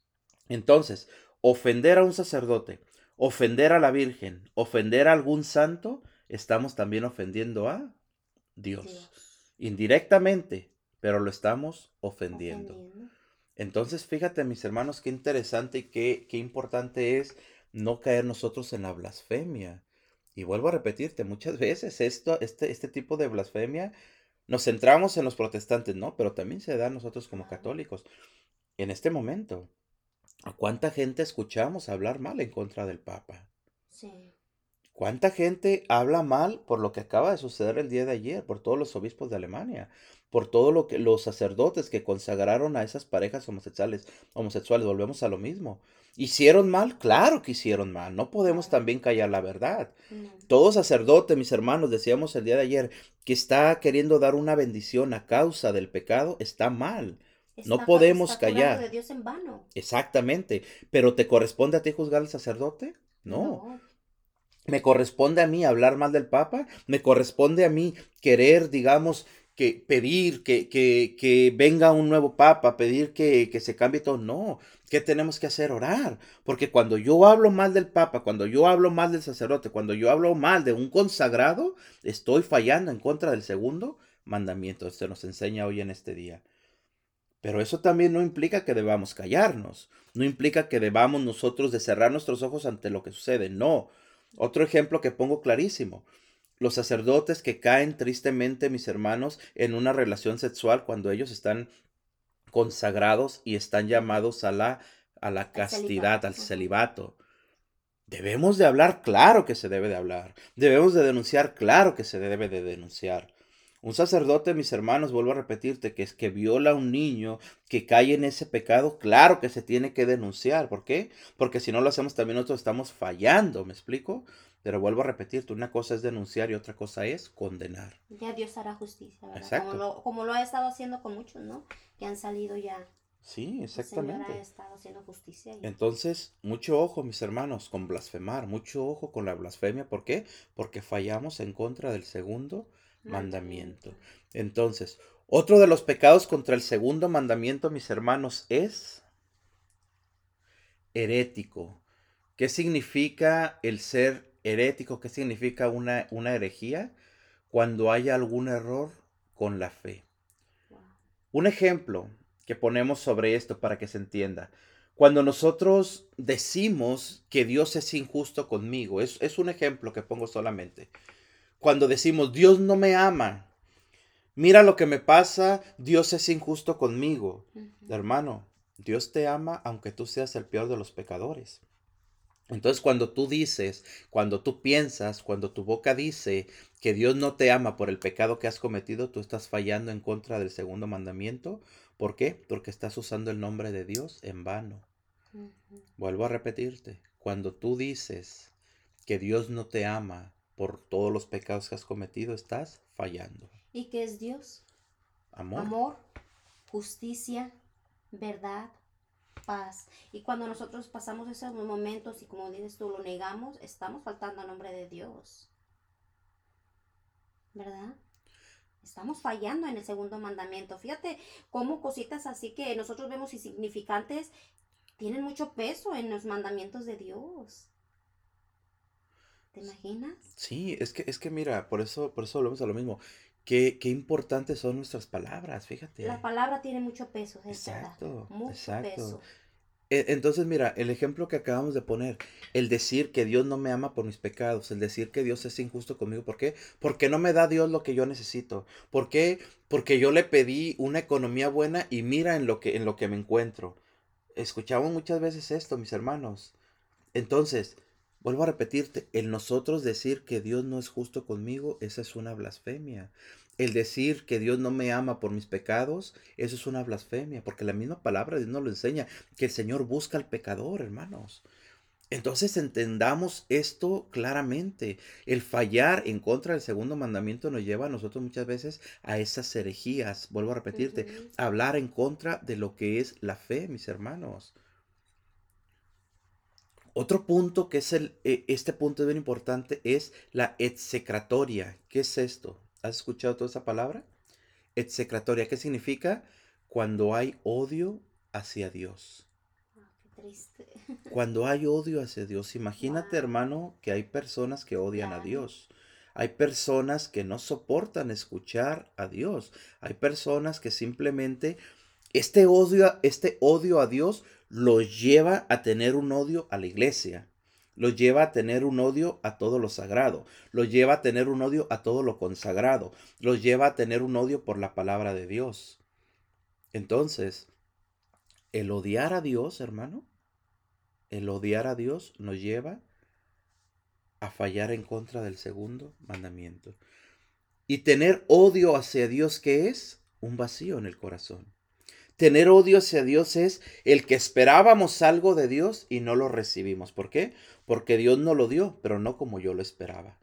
Speaker 1: Entonces, ofender a un sacerdote, ofender a la Virgen, ofender a algún santo, estamos también ofendiendo a Dios. Indirectamente, pero lo estamos ofendiendo. Entonces, fíjate, mis hermanos, qué interesante y qué, qué importante es no caer nosotros en la blasfemia. Y vuelvo a repetirte, muchas veces esto, este, este tipo de blasfemia nos centramos en los protestantes, ¿no? Pero también se da a nosotros como católicos. En este momento, ¿A cuánta gente escuchamos hablar mal en contra del Papa? Sí. ¿Cuánta gente habla mal por lo que acaba de suceder el día de ayer, por todos los obispos de Alemania, por todos lo que los sacerdotes que consagraron a esas parejas homosexuales, homosexuales, volvemos a lo mismo. ¿Hicieron mal? Claro que hicieron mal. No podemos también callar la verdad. Todo sacerdote, mis hermanos, decíamos el día de ayer, que está queriendo dar una bendición a causa del pecado, está mal no podemos callar.
Speaker 2: De Dios en vano.
Speaker 1: Exactamente. Pero ¿te corresponde a ti juzgar al sacerdote? No. ¿Me corresponde a mí hablar mal del Papa? ¿Me corresponde a mí querer, digamos, que pedir que, que, que venga un nuevo Papa, pedir que, que se cambie todo? No. ¿Qué tenemos que hacer? Orar. Porque cuando yo hablo mal del Papa, cuando yo hablo mal del sacerdote, cuando yo hablo mal de un consagrado, estoy fallando en contra del segundo mandamiento. Se nos enseña hoy en este día. Pero eso también no implica que debamos callarnos, no implica que debamos nosotros de cerrar nuestros ojos ante lo que sucede, no. Otro ejemplo que pongo clarísimo. los sacerdotes que caen tristemente, mis hermanos, en una relación sexual cuando ellos están consagrados y están llamados a la, a la castidad, al celibato. Debemos de hablar claro que se debe de hablar. Debemos de denunciar claro que se debe de denunciar. Un sacerdote, mis hermanos, vuelvo a repetirte, que es que viola a un niño, que cae en ese pecado, claro que se tiene que denunciar. ¿Por qué? Porque si no lo hacemos también nosotros estamos fallando, ¿me explico? Pero vuelvo a repetirte, una cosa es denunciar y otra cosa es condenar.
Speaker 2: Ya Dios hará justicia, ¿verdad? Exacto. Como lo, como lo ha estado haciendo con muchos, ¿no? Que han salido ya
Speaker 1: Sí, exactamente.
Speaker 2: Estado haciendo justicia.
Speaker 1: Entonces, mucho ojo, mis hermanos, con blasfemar, mucho ojo con la blasfemia. ¿Por qué? Porque fallamos en contra del segundo mandamiento. Entonces, otro de los pecados contra el segundo mandamiento, mis hermanos, es herético. ¿Qué significa el ser herético? ¿Qué significa una, una herejía? Cuando hay algún error con la fe. Un ejemplo que ponemos sobre esto para que se entienda. Cuando nosotros decimos que Dios es injusto conmigo, es, es un ejemplo que pongo solamente cuando decimos, Dios no me ama, mira lo que me pasa, Dios es injusto conmigo. Hermano, Dios te ama aunque tú seas el peor de los pecadores. Entonces cuando tú dices, cuando tú piensas, cuando tu boca dice que Dios no te ama por el pecado que has cometido, tú estás fallando en contra del segundo mandamiento. ¿Por qué? Porque estás usando el nombre de Dios en vano. Vuelvo a repetirte, cuando tú dices que Dios no te ama por todos los pecados que has cometido, estás fallando.
Speaker 2: ¿Y qué es Dios?
Speaker 1: Amor.
Speaker 2: Amor, justicia, verdad, paz. Y cuando nosotros pasamos esos momentos y como dices tú, lo negamos, estamos faltando al nombre de Dios. ¿Verdad? Estamos fallando en el segundo mandamiento. Fíjate cómo cositas así que nosotros vemos insignificantes tienen mucho peso en los mandamientos de Dios. ¿Te imaginas?
Speaker 1: Sí, es que, es que mira, por eso, por eso volvemos a lo mismo. Qué, qué importantes son nuestras palabras, fíjate.
Speaker 2: La palabra tiene mucho peso, es exacto, Mucho exacto. Peso.
Speaker 1: E, entonces, mira, el ejemplo que acabamos de poner, el decir que Dios no me ama por mis pecados, el decir que Dios es injusto conmigo, ¿por qué? Porque no me da Dios lo que yo necesito. ¿Por qué? Porque yo le pedí una economía buena y mira en lo que, en lo que me encuentro. Escuchamos muchas veces esto, mis hermanos. Entonces, Vuelvo a repetirte, el nosotros decir que Dios no es justo conmigo, esa es una blasfemia. El decir que Dios no me ama por mis pecados, eso es una blasfemia, porque la misma palabra de Dios nos lo enseña, que el Señor busca al pecador, hermanos. Entonces entendamos esto claramente. El fallar en contra del segundo mandamiento nos lleva a nosotros muchas veces a esas herejías. Vuelvo a repetirte, hablar en contra de lo que es la fe, mis hermanos. Otro punto que es el, e, este punto es bien importante es la execratoria. ¿Qué es esto? ¿Has escuchado toda esa palabra? Execratoria, ¿qué significa? Cuando hay odio hacia Dios.
Speaker 2: Ah, qué triste.
Speaker 1: Cuando hay odio hacia Dios, imagínate hermano que hay personas que odian a Dios. Hay personas que no soportan escuchar a Dios. Hay personas que simplemente este odio, este odio a Dios los lleva a tener un odio a la iglesia, los lleva a tener un odio a todo lo sagrado, los lleva a tener un odio a todo lo consagrado, los lleva a tener un odio por la palabra de Dios. Entonces, el odiar a Dios, hermano, el odiar a Dios nos lleva a fallar en contra del segundo mandamiento. Y tener odio hacia Dios, ¿qué es? Un vacío en el corazón. Tener odio hacia Dios es el que esperábamos algo de Dios y no lo recibimos. ¿Por qué? Porque Dios no lo dio, pero no como yo lo esperaba.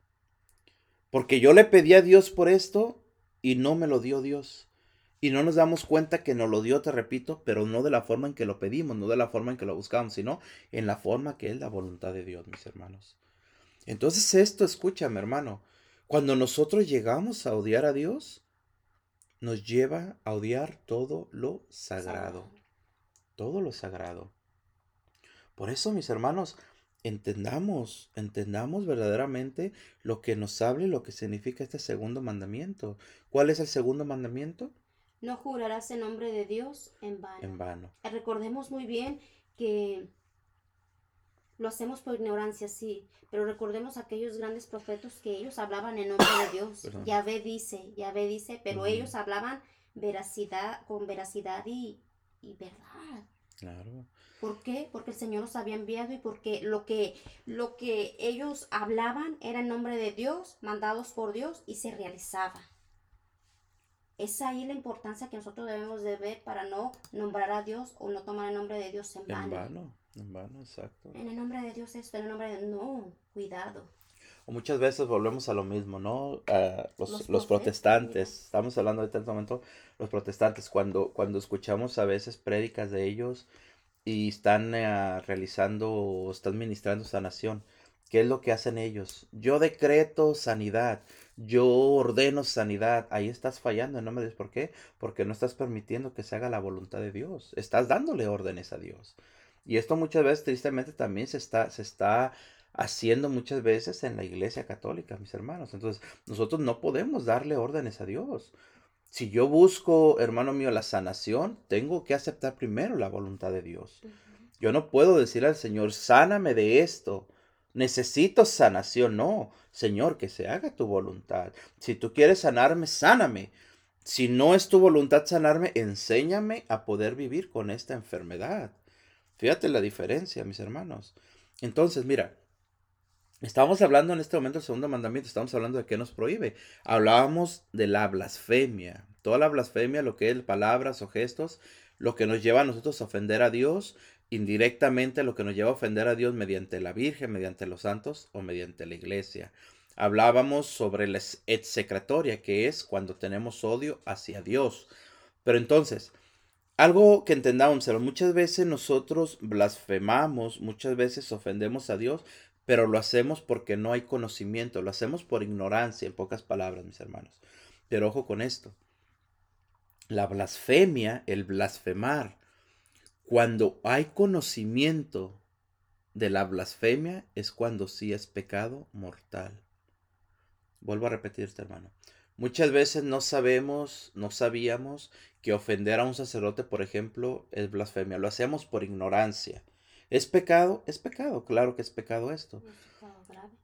Speaker 1: Porque yo le pedí a Dios por esto y no me lo dio Dios. Y no nos damos cuenta que nos lo dio, te repito, pero no de la forma en que lo pedimos, no de la forma en que lo buscamos, sino en la forma que es la voluntad de Dios, mis hermanos. Entonces esto, escúchame, hermano, cuando nosotros llegamos a odiar a Dios, nos lleva a odiar todo lo sagrado. Todo lo sagrado. Por eso, mis hermanos, entendamos, entendamos verdaderamente lo que nos habla y lo que significa este segundo mandamiento. ¿Cuál es el segundo mandamiento?
Speaker 2: No jurarás en nombre de Dios en vano.
Speaker 1: En vano.
Speaker 2: Recordemos muy bien que Lo hacemos por ignorancia, sí, pero recordemos aquellos grandes profetas que ellos hablaban en nombre de Dios. Yahvé dice, Yahvé dice, pero ellos hablaban veracidad, con veracidad y, y verdad. Claro. ¿Por qué? Porque el Señor los había enviado y porque lo que, lo que ellos hablaban era en nombre de Dios, mandados por Dios y se realizaba. Es ahí la importancia que nosotros debemos de ver para no nombrar a Dios o no tomar el nombre de Dios en vano.
Speaker 1: En vano, en vano, exacto.
Speaker 2: En el nombre de Dios esto, en el nombre de... No, cuidado.
Speaker 1: O muchas veces volvemos a lo mismo, ¿no? los, los, protestantes, estamos hablando de este momento, los protestantes, cuando, cuando escuchamos a veces prédicas de ellos y están eh, realizando o están ministrando sanación, ¿qué es lo que hacen ellos? Yo decreto sanidad yo ordeno sanidad, ahí estás fallando en nombre de Dios. ¿Por qué? Porque no estás permitiendo que se haga la voluntad de Dios. Estás dándole órdenes a Dios. Y esto muchas veces, tristemente, también se está, se está haciendo muchas veces en la iglesia católica, mis hermanos. Entonces, nosotros no podemos darle órdenes a Dios. Si yo busco, hermano mío, la sanación, tengo que aceptar primero la voluntad de Dios. Yo no puedo decir al Señor, sáname de esto necesito sanación. No, Señor, que se haga tu voluntad. Si tú quieres sanarme, sáname. Si no es tu voluntad sanarme, enséñame a poder vivir con esta enfermedad. Fíjate la diferencia, mis hermanos. Entonces, mira, estábamos hablando en este momento del segundo mandamiento, estamos hablando de qué nos prohíbe. Hablábamos de la blasfemia. Toda la blasfemia, lo que es palabras o gestos, lo que nos lleva a nosotros a ofender a Dios, indirectamente lo que nos lleva a ofender a Dios mediante la Virgen, mediante los santos o mediante la iglesia. Hablábamos sobre la execratoria, que es cuando tenemos odio hacia Dios. Pero entonces, algo que entendamos, muchas veces nosotros blasfemamos, muchas veces ofendemos a Dios, pero lo hacemos porque no hay conocimiento, lo hacemos por ignorancia, en pocas palabras, mis hermanos. Pero ojo con esto. La blasfemia, el blasfemar, cuando hay conocimiento de la blasfemia es cuando sí es pecado mortal. Vuelvo a repetirte, hermano. Muchas veces no sabemos, no sabíamos que ofender a un sacerdote, por ejemplo, es blasfemia. Lo hacemos por ignorancia. ¿Es pecado? Es pecado, claro que es pecado esto.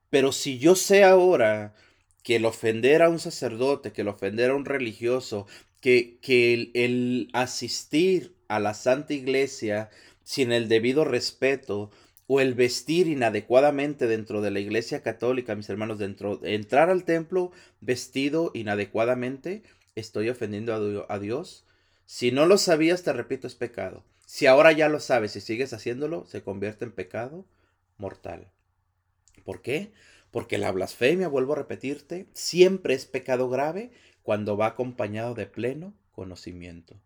Speaker 1: Pero si yo sé ahora que el ofender a un sacerdote, que el ofender a un religioso, que, que el, el asistir a la Santa Iglesia sin el debido respeto o el vestir inadecuadamente dentro de la Iglesia Católica, mis hermanos, dentro entrar al templo vestido inadecuadamente, estoy ofendiendo a, Dios. Si no lo sabías, te repito, es pecado. Si ahora ya lo sabes y sigues haciéndolo, se convierte en pecado mortal. ¿Por qué? Porque la blasfemia, vuelvo a repetirte, siempre es pecado grave cuando va acompañado de pleno conocimiento.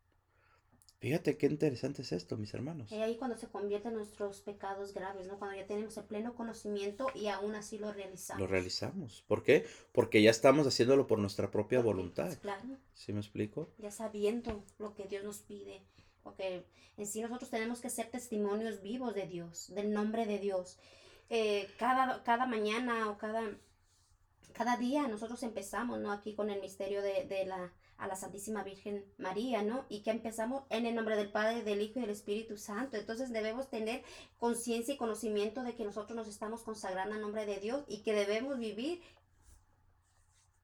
Speaker 1: Fíjate qué interesante es esto, mis hermanos.
Speaker 2: Y ahí cuando se convierten nuestros pecados graves, ¿no? Cuando ya tenemos el pleno conocimiento y aún así lo realizamos.
Speaker 1: Lo realizamos. ¿Por qué? Porque ya estamos haciéndolo por nuestra propia voluntad.
Speaker 2: Pues, claro.
Speaker 1: ¿Sí me explico?
Speaker 2: Ya sabiendo lo que Dios nos pide. Porque en sí nosotros tenemos que ser testimonios vivos de Dios, del nombre de Dios. Eh, cada, cada mañana o cada, cada día nosotros empezamos, ¿no? Aquí con el misterio de, de la a la Santísima Virgen María, ¿no? Y que empezamos en el nombre del Padre, del Hijo y del Espíritu Santo. Entonces debemos tener conciencia y conocimiento de que nosotros nos estamos consagrando en nombre de Dios y que debemos vivir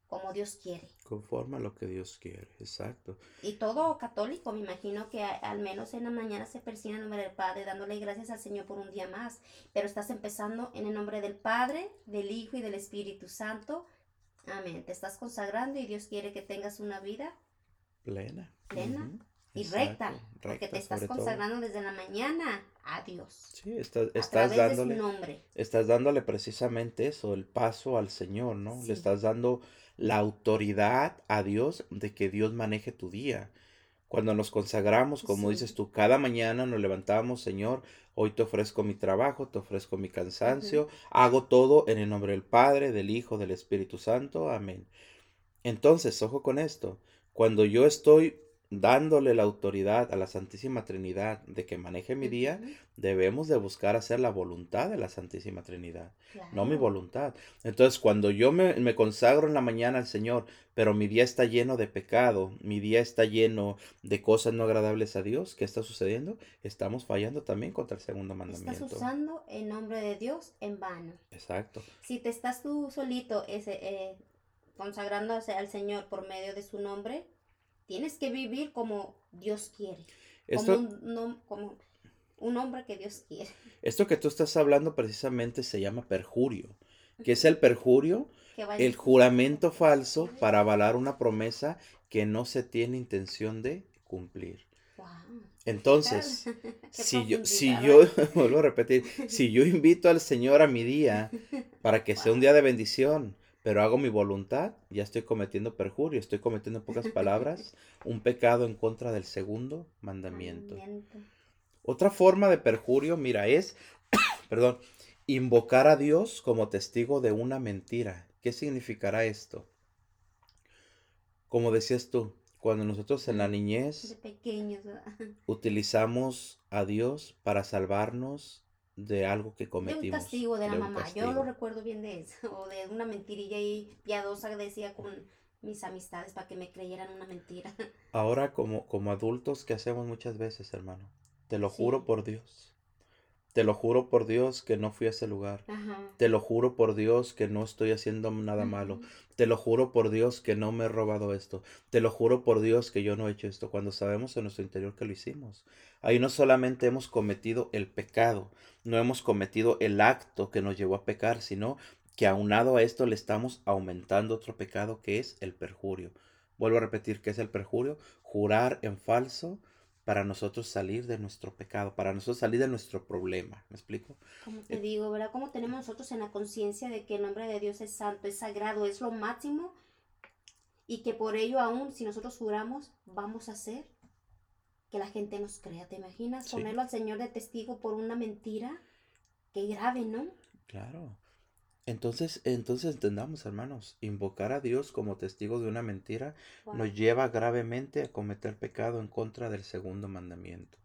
Speaker 2: como Dios quiere.
Speaker 1: Conforme a lo que Dios quiere, exacto.
Speaker 2: Y todo católico, me imagino que al menos en la mañana se persigue en nombre del Padre, dándole gracias al Señor por un día más. Pero estás empezando en el nombre del Padre, del Hijo y del Espíritu Santo Amén. Te estás consagrando y Dios quiere que tengas una vida
Speaker 1: plena.
Speaker 2: Plena. Y recta, porque te estás consagrando desde la mañana a Dios.
Speaker 1: Sí, estás, estás dándole, estás dándole precisamente eso, el paso al Señor, ¿no? Le estás dando la autoridad a Dios de que Dios maneje tu día. Cuando nos consagramos, como dices tú, cada mañana nos levantamos, Señor, hoy te ofrezco mi trabajo, te ofrezco mi cansancio, hago todo en el nombre del Padre, del Hijo, del Espíritu Santo, amén. Entonces, ojo con esto, cuando yo estoy dándole la autoridad a la Santísima Trinidad de que maneje mi día, debemos de buscar hacer la voluntad de la Santísima Trinidad, no mi voluntad. Entonces, cuando yo me, me consagro en la mañana al Señor, pero mi día está lleno de pecado, mi día está lleno de cosas no agradables a Dios, ¿qué está sucediendo? Estamos fallando también contra el segundo
Speaker 2: Estás
Speaker 1: mandamiento.
Speaker 2: usando el nombre de Dios en vano.
Speaker 1: Exacto.
Speaker 2: Si te estás tú solito ese, eh, consagrándose al Señor por medio de su nombre, tienes que vivir como Dios quiere. Como un, nom- como un hombre que Dios quiere.
Speaker 1: esto que tú estás hablando precisamente se llama perjurio. ¿Qué es el perjurio?
Speaker 2: Que
Speaker 1: El juramento falso para avalar una promesa que no se tiene intención de cumplir.
Speaker 2: Wow.
Speaker 1: Entonces, si yo, si
Speaker 2: profundidad,
Speaker 1: yo, vuelvo a repetir, si yo invito al Señor a mi día para que sea un día de bendición, pero hago mi voluntad, ya estoy cometiendo perjurio, estoy cometiendo en pocas palabras un pecado en contra del segundo mandamiento.
Speaker 2: Mandamiento.
Speaker 1: Otra forma de perjurio, mira, es, perdón, invocar a Dios como testigo de una mentira. ¿Qué significará esto? Como decías tú, cuando nosotros en la
Speaker 2: De
Speaker 1: niñez utilizamos a Dios para salvarnos de algo que
Speaker 2: De un
Speaker 1: cometimos.
Speaker 2: castigo de la
Speaker 1: de
Speaker 2: mamá. Yo lo recuerdo bien de eso. O de una mentirilla ahí piadosa que decía con mis amistades para que me creyeran una mentira.
Speaker 1: Ahora como, como adultos, ¿qué hacemos muchas veces, hermano? Te lo
Speaker 2: Sí.
Speaker 1: juro por Dios. Te lo juro por Dios que no fui a ese lugar.
Speaker 2: Ajá.
Speaker 1: Te lo juro por Dios que no estoy haciendo nada malo. Te lo juro por Dios que no me he robado esto. Te lo juro por Dios que yo no he hecho esto. Cuando sabemos en nuestro interior que lo hicimos. Ahí no solamente hemos cometido el pecado, no hemos cometido el acto que nos llevó a pecar, sino que aunado a esto le estamos aumentando otro pecado que es el perjurio. Vuelvo a repetir que es el perjurio, jurar en falso para nosotros salir de nuestro pecado, para nosotros salir de nuestro problema. ¿Me explico?
Speaker 2: Como te digo, ¿verdad? Como tenemos nosotros en la conciencia de que el nombre de Dios es santo, es sagrado, es lo máximo y que por ello aún si nosotros juramos vamos a hacer que la gente nos crea. ¿Te imaginas
Speaker 1: Sí.
Speaker 2: ponerlo al Señor de testigo por una mentira? Qué grave, ¿no?
Speaker 1: Claro. Entonces, entonces entendamos, hermanos, invocar a Dios como testigo de una mentira
Speaker 2: Wow.
Speaker 1: nos lleva gravemente a cometer pecado en contra del segundo mandamiento.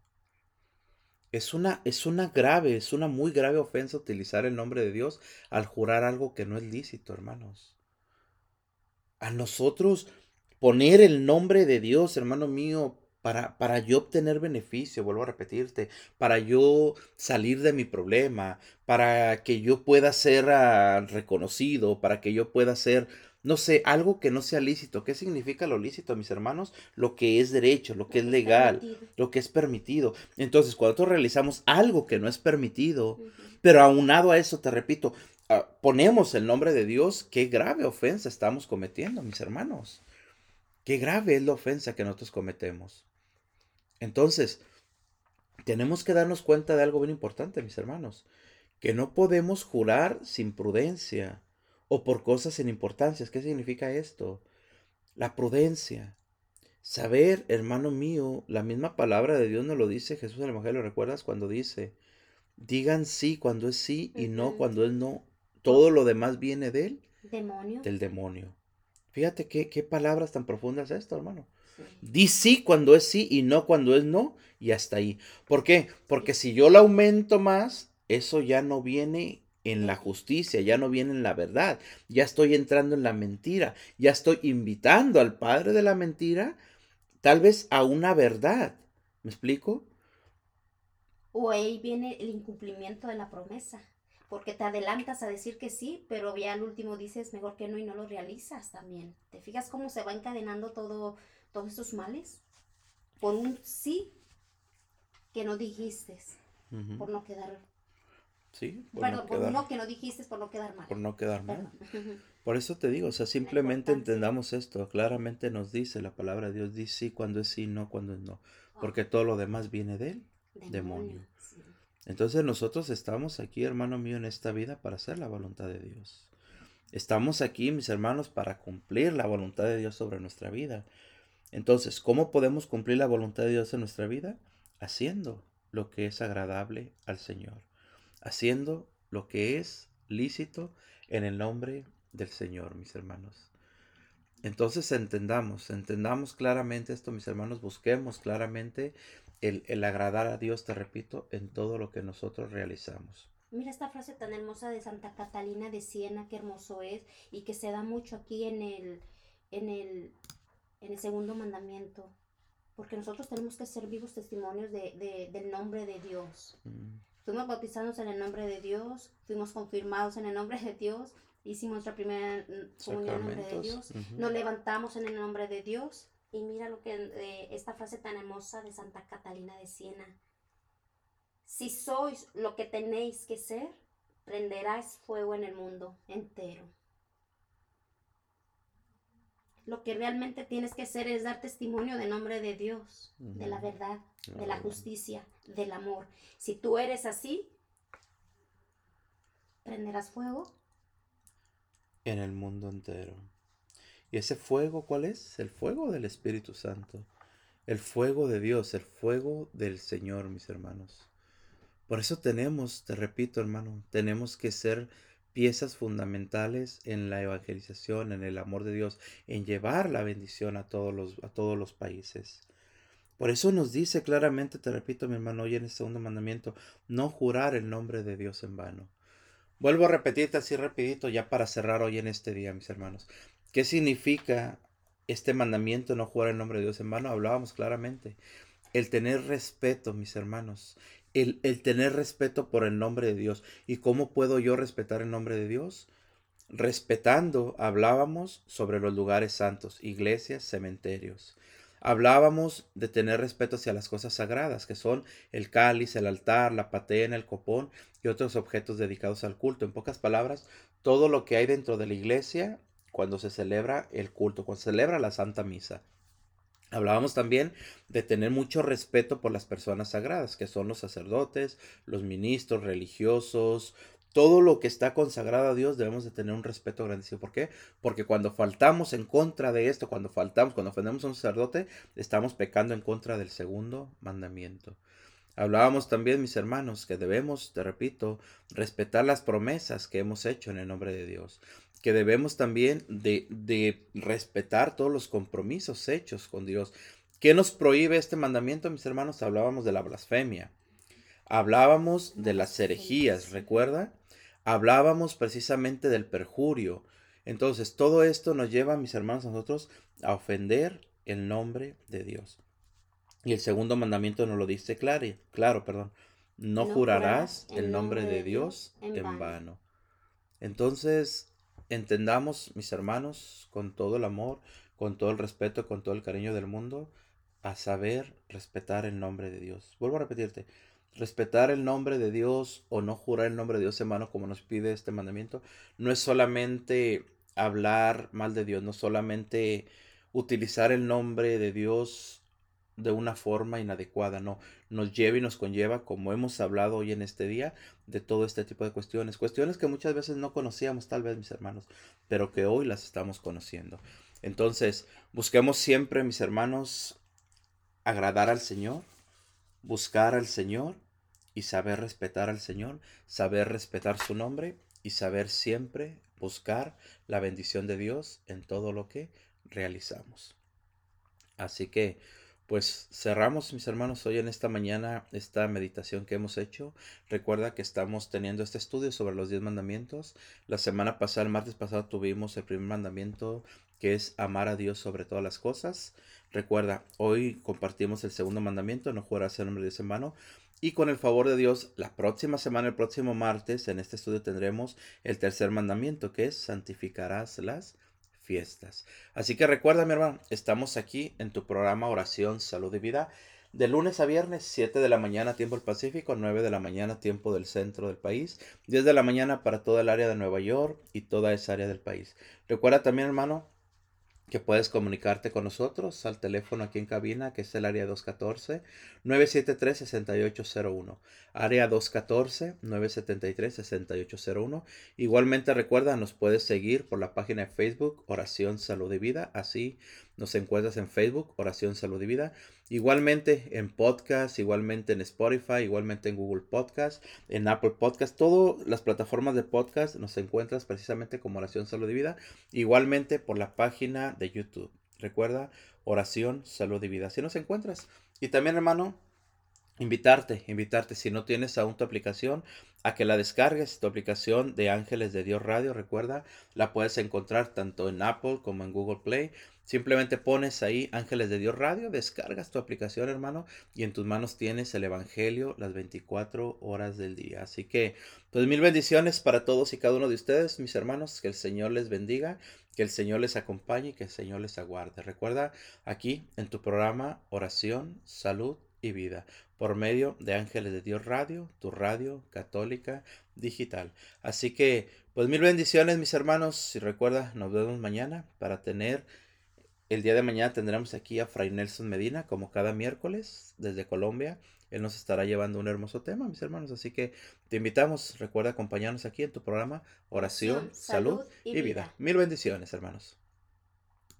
Speaker 1: Es una, es una grave, es una muy grave ofensa utilizar el nombre de Dios al jurar algo que no es lícito, hermanos. A nosotros poner el nombre de Dios, hermano mío, para, para yo obtener beneficio, vuelvo a repetirte, para yo salir de mi problema, para que yo pueda ser ah, reconocido, para que yo pueda ser, no sé, algo que no sea lícito. ¿Qué significa lo lícito, mis hermanos? Lo que es derecho, lo que es legal,
Speaker 2: permitido.
Speaker 1: lo que es permitido. Entonces, cuando nosotros realizamos algo que no es permitido, pero aunado a eso, te repito, ah, ponemos el nombre de Dios, qué grave ofensa estamos cometiendo, mis hermanos. Qué grave es la ofensa que nosotros cometemos. Entonces, tenemos que darnos cuenta de algo bien importante, mis hermanos, que no podemos jurar sin prudencia o por cosas sin importancia. ¿Qué significa esto? La prudencia. Saber, hermano mío, la misma palabra de Dios nos lo dice Jesús en el Evangelio, ¿recuerdas cuando dice, digan sí cuando es sí y no cuando es no? Todo lo demás viene de él,
Speaker 2: Demonio.
Speaker 1: del demonio. Fíjate qué, qué palabras tan profundas esto, hermano. Di sí cuando es sí y no cuando es no y hasta ahí. ¿Por qué? Porque si yo la aumento más, eso ya no viene en la justicia, ya no viene en la verdad, ya estoy entrando en la mentira, ya estoy invitando al padre de la mentira tal vez a una verdad. ¿Me explico?
Speaker 2: O ahí viene el incumplimiento de la promesa. Porque te adelantas a decir que sí, pero ya al último dices mejor que no y no lo realizas también. ¿Te fijas cómo se va encadenando todo, todos estos males? Por un sí que no dijiste, por no quedar.
Speaker 1: Sí, por
Speaker 2: Perdón,
Speaker 1: no
Speaker 2: por
Speaker 1: quedar,
Speaker 2: no que no dijiste, por no quedar mal.
Speaker 1: por no quedar mal.
Speaker 2: Perdón.
Speaker 1: Por eso te digo, o sea, simplemente entendamos esto. Claramente nos dice la palabra de Dios, dice sí cuando es sí, no cuando es no. Porque todo lo demás viene de él. demonio.
Speaker 2: sí.
Speaker 1: Entonces nosotros estamos aquí, hermano mío, en esta vida para hacer la voluntad de Dios. Estamos aquí, mis hermanos, para cumplir la voluntad de Dios sobre nuestra vida. Entonces, ¿cómo podemos cumplir la voluntad de Dios en nuestra vida? Haciendo lo que es agradable al Señor. Haciendo lo que es lícito en el nombre del Señor, mis hermanos. Entonces entendamos, entendamos claramente esto, mis hermanos, busquemos claramente el, el agradar a Dios, te repito, en todo lo que nosotros realizamos.
Speaker 2: Mira esta frase tan hermosa de Santa Catalina de Siena, qué hermoso es, y que se da mucho aquí en el, en el, en el segundo mandamiento. Porque nosotros tenemos que ser vivos testimonios de, del nombre de Dios. Mm. Fuimos bautizados en el nombre de Dios, fuimos confirmados en el nombre de Dios, hicimos nuestra primera comunión en el nombre de Dios, nos levantamos en el nombre de Dios. Y mira lo que eh, esta frase tan hermosa de Santa Catalina de Siena si sois lo que tenéis que ser, prenderás fuego en el mundo entero. Lo que realmente tienes que hacer es dar testimonio del nombre de Dios, de la verdad, de la justicia, del amor. Si tú eres así, prenderás fuego
Speaker 1: en el mundo entero. ¿Y ese fuego cuál es? El fuego del Espíritu Santo. El fuego de Dios, el fuego del Señor, mis hermanos. Por eso tenemos, te repito hermano, tenemos que ser piezas fundamentales en la evangelización, en el amor de Dios, en llevar la bendición a todos los, a todos los países. Por eso nos dice claramente, te repito mi hermano, hoy en el segundo mandamiento, no jurar el nombre de Dios en vano. Vuelvo a repetirte así rapidito ya para cerrar hoy en este día, mis hermanos. ¿Qué significa este mandamiento, no jurar el nombre de Dios en vano? Hablábamos claramente. El tener respeto, mis hermanos, el, tener respeto por el nombre de Dios. ¿Y cómo puedo yo respetar el nombre de Dios? Respetando, hablábamos sobre los lugares santos, iglesias, cementerios. Hablábamos de tener respeto hacia las cosas sagradas, que son el cáliz, el altar, la patena, el copón y otros objetos dedicados al culto. En pocas palabras, todo lo que hay dentro de la iglesia cuando se celebra el culto, cuando se celebra la Santa Misa. Hablábamos también de tener mucho respeto por las personas sagradas, que son los sacerdotes, los ministros religiosos, todo lo que está consagrado a Dios debemos de tener un respeto grandísimo. ¿Por qué? Porque cuando faltamos en contra de esto, cuando faltamos, cuando ofendemos a un sacerdote, estamos pecando en contra del segundo mandamiento. Hablábamos también, mis hermanos, que debemos, te repito, respetar las promesas que hemos hecho en el nombre de Dios que debemos también de, respetar todos los compromisos hechos con Dios. ¿Qué nos prohíbe este mandamiento, mis hermanos? Hablábamos de la blasfemia. Hablábamos de las herejías, ¿recuerda? Hablábamos precisamente del perjurio. Entonces, todo esto nos lleva, mis hermanos, a nosotros a ofender el nombre de Dios. Y el segundo mandamiento nos lo dice claro, claro, perdón. No, jurarás el nombre de Dios en vano. Entonces, entendamos, mis hermanos, con todo el amor, con todo el respeto, con todo el cariño del mundo, a saber respetar el nombre de Dios. Vuelvo a repetirte, respetar el nombre de Dios o no jurar el nombre de Dios, hermano, como nos pide este mandamiento, no es solamente hablar mal de Dios, no solamente utilizar el nombre de Dios de una forma inadecuada, no, nos lleva y nos conlleva, como hemos hablado hoy en este día, de todo este tipo de cuestiones, cuestiones que muchas veces no conocíamos tal vez mis hermanos, pero que hoy las estamos conociendo. Entonces, busquemos siempre, mis hermanos, agradar al Señor, buscar al Señor y saber respetar al Señor, saber respetar su nombre y saber siempre buscar la bendición de Dios en todo lo que realizamos. Así que, pues cerramos, mis hermanos, hoy en esta mañana esta meditación que hemos hecho. Recuerda que estamos teniendo este estudio sobre los diez mandamientos. La semana pasada, el martes pasado, tuvimos el primer mandamiento que es amar a Dios sobre todas las cosas. Recuerda, hoy compartimos el segundo mandamiento, no jugarás el nombre de ese hermano. Y con el favor de Dios, la próxima semana, el próximo martes, en este estudio tendremos el tercer mandamiento, que es santificarás las fiestas. Así que recuerda, mi hermano, estamos aquí en tu programa Oración, Salud y Vida, de lunes a viernes, 7 de la mañana, tiempo del Pacífico, 9 de la mañana, tiempo del centro del país, 10 de la mañana para toda el área de Nueva York y toda esa área del país. Recuerda también, hermano, que puedes comunicarte con nosotros al teléfono aquí en cabina, que es el área 214-973-6801. Área 214-973-6801. Igualmente recuerda, nos puedes seguir por la página de Facebook Oración Salud y Vida. Así nos encuentras en Facebook Oración Salud y Vida. Igualmente en podcast, igualmente en Spotify, igualmente en Google Podcast, en Apple Podcast, todas las plataformas de podcast nos encuentras precisamente como Oración Salud y Vida. Igualmente por la página de YouTube. Recuerda, Oración Salud y Vida. Así nos encuentras. Y también, hermano, invitarte, invitarte, si no tienes aún tu aplicación, a que la descargues, tu aplicación de Ángeles de Dios Radio, recuerda, la puedes encontrar tanto en Apple como en Google Play. Simplemente pones ahí Ángeles de Dios Radio, descargas tu aplicación, hermano, y en tus manos tienes el Evangelio las 24 horas del día. Así que, pues mil bendiciones para todos y cada uno de ustedes, mis hermanos, que el Señor les bendiga, que el Señor les acompañe y que el Señor les aguarde. Recuerda, aquí en tu programa Oración, Salud y Vida por medio de Ángeles de Dios Radio, tu radio católica digital. Así que, pues mil bendiciones mis hermanos y recuerda, nos vemos mañana para tener, el día de mañana tendremos aquí a Fray Nelson Medina como cada miércoles desde Colombia. Él nos estará llevando un hermoso tema, mis hermanos. Así que te invitamos, recuerda acompañarnos aquí en tu programa Oración, Salud, y vida. Mil bendiciones, hermanos.